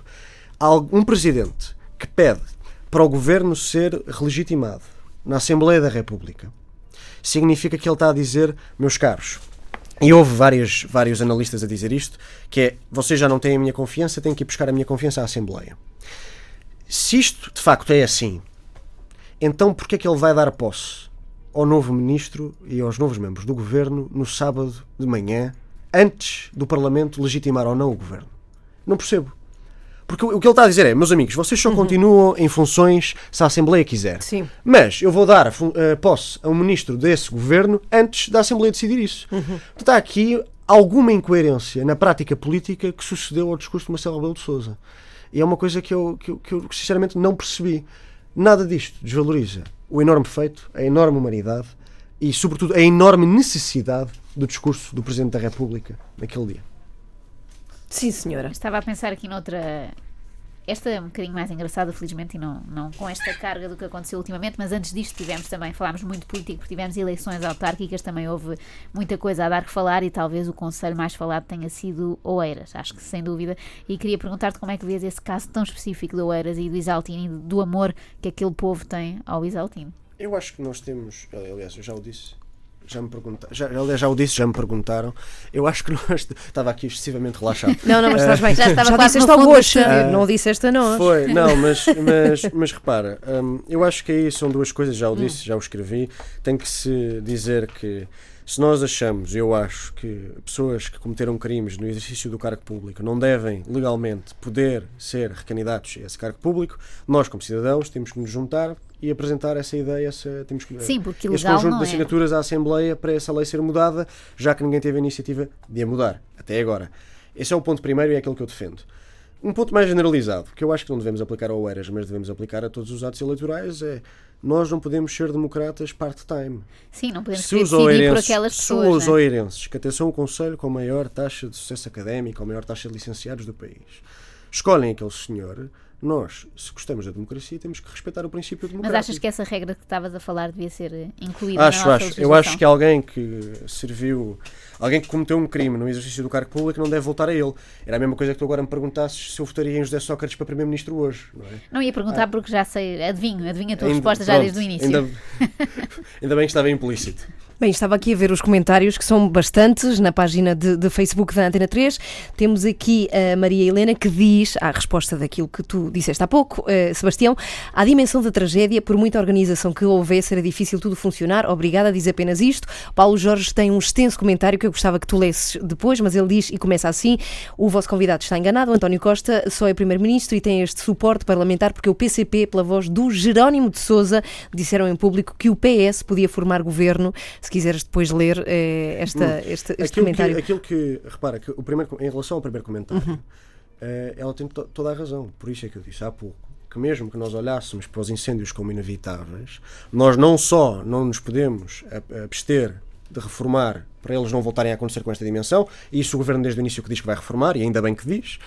[SPEAKER 4] um presidente que pede para o governo ser relegitimado na Assembleia da República. Significa que ele está a dizer, meus caros, e houve várias, vários analistas a dizer isto, que é, vocês já não têm a minha confiança, têm que ir buscar a minha confiança à Assembleia. Se isto de facto é assim, então porquê é que ele vai dar posse ao novo ministro e aos novos membros do governo no sábado de manhã, antes do Parlamento legitimar ou não o governo? Não percebo. Porque o que ele está a dizer é, meus amigos, vocês só continuam em funções se a Assembleia quiser.
[SPEAKER 2] Sim.
[SPEAKER 4] Mas eu vou dar a, a posse a um ministro desse governo antes da Assembleia decidir isso. Portanto, há aqui alguma incoerência na prática política que sucedeu ao discurso de Marcelo Rebelo de Sousa. E é uma coisa que eu, que, eu, que eu, sinceramente não percebi. Nada disto desvaloriza o enorme feito, a enorme humanidade e, sobretudo, a enorme necessidade do discurso do Presidente da República naquele dia.
[SPEAKER 2] Sim, senhora.
[SPEAKER 3] Estava a pensar aqui noutra. Esta é um bocadinho mais engraçada, felizmente, e não, não com esta carga do que aconteceu ultimamente, mas antes disto tivemos também, falámos muito de político, porque tivemos eleições autárquicas, também houve muita coisa a dar que falar e talvez o conselho mais falado tenha sido Oeiras, acho que sem dúvida. E queria perguntar-te como é que vês esse caso tão específico de Oeiras e do Isaltino e do amor que aquele povo tem ao Isaltino.
[SPEAKER 4] Eu acho que nós temos, aliás, eu já o disse, já me perguntaram, já, aliás, já o disse, já me perguntaram. Eu acho que nós estava aqui excessivamente relaxado.
[SPEAKER 2] Não, não, mas estás bem.
[SPEAKER 3] Já estava quase
[SPEAKER 2] disseste
[SPEAKER 3] no
[SPEAKER 2] ao Goxa,
[SPEAKER 3] estúdio.
[SPEAKER 2] não disseste a nós.
[SPEAKER 4] Foi, [LAUGHS] não, mas, mas, mas repara, hum, eu acho que aí são duas coisas, já o disse, já o escrevi. Tem que se dizer que se nós achamos, eu acho que pessoas que cometeram crimes no exercício do cargo público não devem legalmente poder ser recandidatos a esse cargo público, nós, como cidadãos, temos que nos juntar e apresentar essa ideia, essa, temos que,
[SPEAKER 3] Sim, porque
[SPEAKER 4] esse
[SPEAKER 3] ilegal
[SPEAKER 4] conjunto de
[SPEAKER 3] é.
[SPEAKER 4] assinaturas à Assembleia para essa lei ser mudada, já que ninguém teve a iniciativa de a mudar, até agora. Esse é o ponto primeiro e é aquele que eu defendo. Um ponto mais generalizado, que eu acho que não devemos aplicar ao ERAS, mas devemos aplicar a todos os atos eleitorais, é nós não podemos ser democratas part-time.
[SPEAKER 3] Sim, não podemos
[SPEAKER 4] Se os
[SPEAKER 3] decidir por
[SPEAKER 4] oeirenses,
[SPEAKER 3] aquelas
[SPEAKER 4] se
[SPEAKER 3] pessoas.
[SPEAKER 4] os
[SPEAKER 3] não é?
[SPEAKER 4] oeirenses, que até são o conselho com a maior taxa de sucesso académico, a maior taxa de licenciados do país, escolhem aquele senhor, nós, se gostamos da democracia, temos que respeitar o princípio
[SPEAKER 3] Mas
[SPEAKER 4] democrático.
[SPEAKER 3] achas que essa regra que estavas a falar devia ser eh, incluída
[SPEAKER 4] Acho,
[SPEAKER 3] na nossa
[SPEAKER 4] acho. Eu acho que alguém que serviu, alguém que cometeu um crime no exercício do cargo público não deve voltar a ele. Era a mesma coisa que tu agora me perguntasses se eu votaria em José Sócrates para Primeiro-Ministro hoje, não é?
[SPEAKER 3] Não ia perguntar porque já sei, adivinho, adivinho a tua
[SPEAKER 4] Ainda-
[SPEAKER 3] resposta já
[SPEAKER 4] pronto,
[SPEAKER 3] desde o início.
[SPEAKER 4] Ainda, [LAUGHS] ainda bem que estava implícito.
[SPEAKER 2] Bem, estava aqui a ver os comentários, que são bastantes, na página de, de Facebook da Antena 3. Temos aqui a Maria Helena que diz, à resposta daquilo que tu disseste há pouco, eh, Sebastião, à dimensão da tragédia, por muita organização que houvesse, era difícil tudo funcionar. Obrigada, diz apenas isto. Paulo Jorge tem um extenso comentário que eu gostava que tu lesses depois, mas ele diz, e começa assim: o vosso convidado está enganado, António Costa só é primeiro-ministro e tem este suporte parlamentar porque o PCP, pela voz do Jerónimo de Souza, disseram em público que o PS podia formar governo. Se quiseres depois ler eh, esta, este, este
[SPEAKER 4] Hum. aquilo,
[SPEAKER 2] comentário.
[SPEAKER 4] que, aquilo que, repara, que o primeiro, em relação ao primeiro comentário, eh, ela tem to- toda a razão. Por isso é que eu disse há pouco que, mesmo que nós olhássemos para os incêndios como inevitáveis, nós não só não nos podemos abster de reformar para eles não voltarem a acontecer com esta dimensão, e isso o governo desde o início que diz que vai reformar, e ainda bem que diz.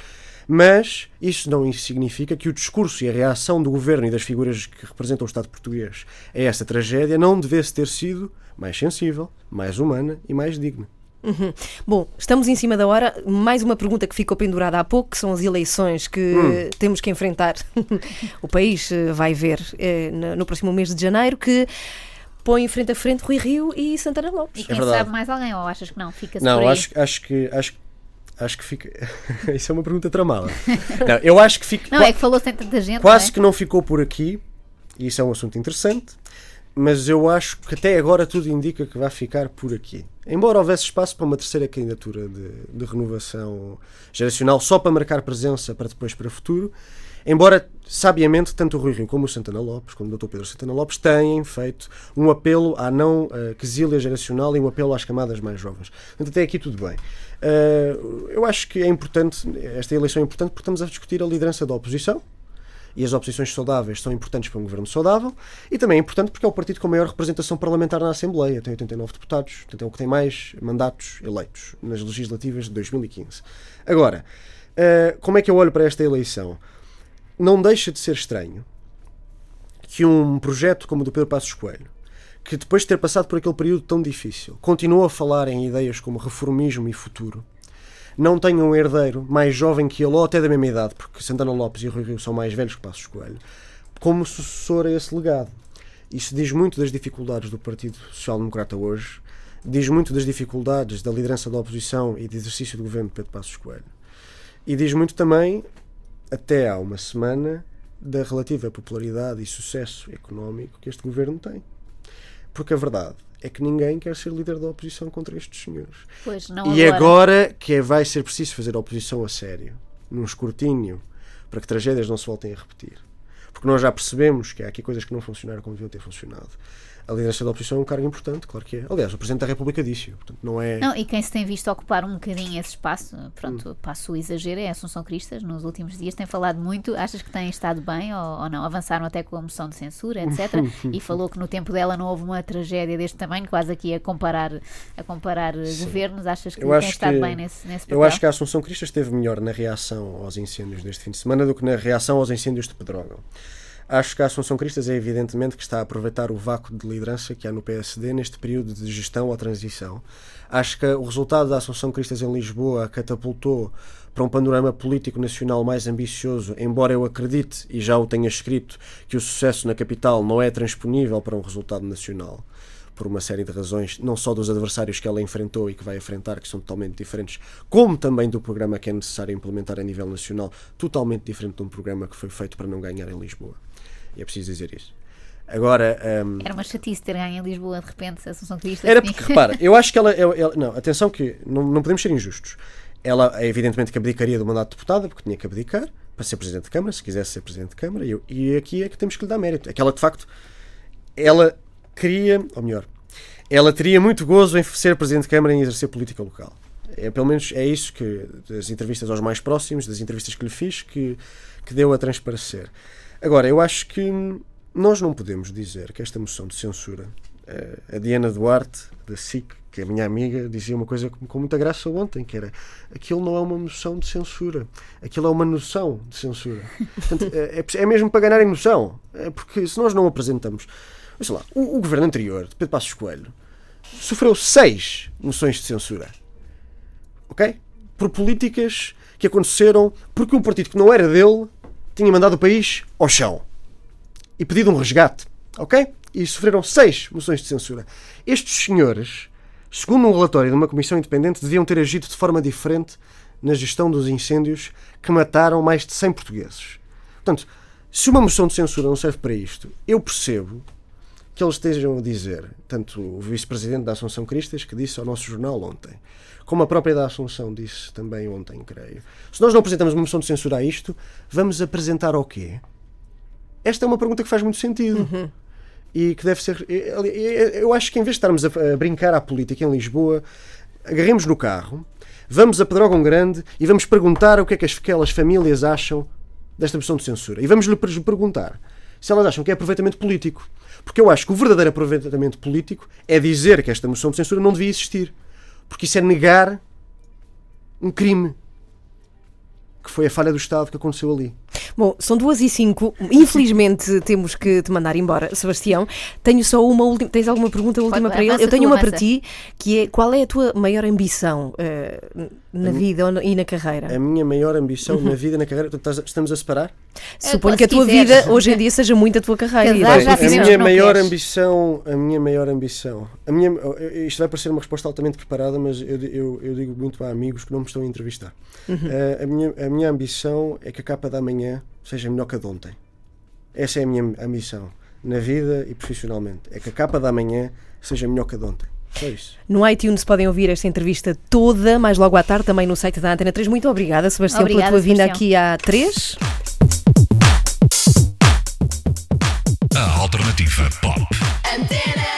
[SPEAKER 4] Mas isso não significa que o discurso e a reação do governo e das figuras que representam o Estado português a esta tragédia não devesse ter sido mais sensível, mais humana e mais digna.
[SPEAKER 2] Uhum. Bom, estamos em cima da hora. Mais uma pergunta que ficou pendurada há pouco, que são as eleições que
[SPEAKER 4] Hum.
[SPEAKER 2] temos que enfrentar. [LAUGHS] o país eh, vai ver eh, no próximo mês de janeiro que põe frente a frente Rui Rio e Santana Lopes.
[SPEAKER 3] E quem
[SPEAKER 4] verdade.
[SPEAKER 3] sabe mais alguém? Ou achas que não? Fica-se
[SPEAKER 4] Não,
[SPEAKER 3] por aí.
[SPEAKER 4] acho, acho que acho, acho que fica. [LAUGHS] Isso é uma pergunta tramada. Não, eu acho que fica.
[SPEAKER 3] Não, é que falou sem tanta gente.
[SPEAKER 4] Quase
[SPEAKER 3] é?
[SPEAKER 4] que não ficou por aqui, e isso é um assunto interessante, mas eu acho que até agora tudo indica que vai ficar por aqui. Embora houvesse espaço para uma terceira candidatura de, de renovação geracional, só para marcar presença para depois para o futuro, embora sabiamente tanto o Rui Rio como o Santana Lopes, como o Dr. Pedro Santana Lopes, têm feito um apelo à não uh, quesilha geracional e um apelo às camadas mais jovens. Portanto, até aqui tudo bem. Uh, eu acho que é importante, esta eleição é importante porque estamos a discutir a liderança da oposição, e as oposições saudáveis são importantes para um governo saudável, e também é importante porque é o partido com maior representação parlamentar na Assembleia, tem 89 deputados, portanto é o que tem mais mandatos eleitos nas legislativas de 2015. Agora, eh, como é que eu olho para esta eleição? Não deixa de ser estranho que um projeto como o do Pedro Passos Coelho, que depois de ter passado por aquele período tão difícil, continua a falar em ideias como reformismo e futuro, não tenha um herdeiro mais jovem que ele, ou até da mesma idade, porque Santana Lopes e Rui Rio são mais velhos que Passos Coelho, como sucessor a esse legado. Isso diz muito das dificuldades do Partido Social Democrata hoje, diz muito das dificuldades da liderança da oposição e de exercício do governo de Pedro Passos Coelho. E diz muito também, até há uma semana, da relativa popularidade e sucesso económico que este governo tem. Porque a verdade é que ninguém quer ser líder da oposição contra estes senhores.
[SPEAKER 3] Pois, não
[SPEAKER 4] E
[SPEAKER 3] agora.
[SPEAKER 4] agora que é- vai ser preciso fazer oposição a sério, num escrutínio, para que tragédias não se voltem a repetir. Porque nós já percebemos que há aqui coisas que não funcionaram como deviam ter funcionado. A liderança da oposição é um cargo importante, claro que é. Aliás, o Presidente da República disse portanto não é.
[SPEAKER 3] Não, e quem se tem visto ocupar um bocadinho esse espaço, pronto,
[SPEAKER 4] Hum.
[SPEAKER 3] passo o exagero, é a Assunção Cristas, nos últimos dias tem falado muito, achas que tem estado bem ou, ou não? Avançaram até com a moção de censura, etc. [LAUGHS] e falou que no tempo dela não houve uma tragédia deste tamanho, quase aqui a comparar, a comparar eh, governos, achas que
[SPEAKER 4] Eu
[SPEAKER 3] tem estado
[SPEAKER 4] que-
[SPEAKER 3] bem nesse, nesse papel?
[SPEAKER 4] Eu acho que a Assunção Cristo esteve melhor na reação aos incêndios deste fim de semana do que na reação aos incêndios de Pedrógão. Acho que a Assunção Cristas é evidentemente que está a aproveitar o vácuo de liderança que há no PSD neste período de gestão ou transição. Acho que o resultado da Assunção Cristas em Lisboa catapultou para um panorama político nacional mais ambicioso, embora eu acredite, e já o tenha escrito, que o sucesso na capital não é transponível para um resultado nacional por uma série de razões, não só dos adversários que ela enfrentou e que vai enfrentar, que são totalmente diferentes, como também do programa que é necessário implementar a nível nacional, totalmente diferente de um programa que foi feito para não ganhar em Lisboa. E é preciso dizer isso. Agora, hum,
[SPEAKER 3] Era uma chatice ter ganho em Lisboa de repente, a Assunção Cristas.
[SPEAKER 4] era [LAUGHS] porque, repara, eu acho que ela. ela- ela- não, atenção que não, não podemos ser injustos. Ela, é evidentemente, que abdicaria do mandato de deputada, porque tinha que abdicar para ser Presidente de Câmara, se quisesse ser Presidente de Câmara, e, eu- e aqui é que temos que lhe dar mérito. Aquela, de facto, ela queria, ou melhor, ela teria muito gozo em ser Presidente de Câmara e em exercer política local. É pelo menos é isso que das entrevistas aos mais próximos, das entrevistas que lhe fiz, que, que deu a transparecer. Agora, eu acho que nós não podemos dizer que esta moção de censura, eh, a Diana Duarte, da SIC, que é minha amiga, dizia uma coisa com, muita graça ontem, que era aquilo não é uma moção de censura, aquilo é uma noção de censura. Portanto, [LAUGHS] é, é, é mesmo para ganhar em noção, é porque se nós não apresentamos. Sei lá, o, o governo anterior, de Pedro Passos Coelho, sofreu seis moções de censura. Ok? Por políticas que aconteceram porque um partido que não era dele tinha mandado o país ao chão e pedido um resgate. Ok? E sofreram seis moções de censura. Estes senhores, segundo um relatório de uma comissão independente, deviam ter agido de forma diferente na gestão dos incêndios que mataram mais de 100 portugueses. Portanto, se uma moção de censura não serve para isto, eu percebo que eles estejam a dizer, tanto o vice-presidente da Assunção Cristas, que disse ao nosso jornal ontem, como a própria da Assunção disse também ontem, creio. Se nós não apresentamos uma moção de censura a isto, vamos apresentar ao quê? Esta é uma pergunta que faz muito sentido. Uhum. E que deve ser. Eu acho que em vez de estarmos a brincar à política em Lisboa, agarremos no carro, vamos a Pedrógão Grande e vamos perguntar o que é que aquelas famílias acham desta moção de censura. E vamos lhe perguntar se elas acham que é aproveitamento político. Porque eu acho que o verdadeiro aproveitamento político é dizer que esta moção de censura não devia existir. Porque isso é negar um crime que foi a falha do Estado que aconteceu ali.
[SPEAKER 2] Bom, são duas e cinco. Infelizmente [LAUGHS] temos que te mandar embora, Sebastião. Tenho só uma última. Tens alguma pergunta última para ele? Eu tenho uma para ti, que é qual é a tua maior ambição uh, na a vida e na carreira?
[SPEAKER 4] A minha maior ambição uhum. na vida e na carreira. Estamos a separar?
[SPEAKER 2] Suponho que a tua vida hoje em dia seja muito a tua carreira.
[SPEAKER 4] Bem, a minha maior queres. ambição, a minha maior ambição. A minha, isto vai parecer uma resposta altamente preparada, mas eu, eu, eu digo muito a amigos que não me estão a entrevistar. Uhum. Uh, a, minha, a minha ambição é que a capa da manhã seja melhor que a de ontem. Essa é a minha ambição na vida e profissionalmente. É que a capa da manhã seja melhor que a de ontem. É isso.
[SPEAKER 2] No iTunes podem ouvir esta entrevista toda, mais logo à tarde também no site da Antena 3. Muito obrigada, Sebastião, obrigada, pela tua vinda aqui à 3.
[SPEAKER 1] A alternativa pop. Antena.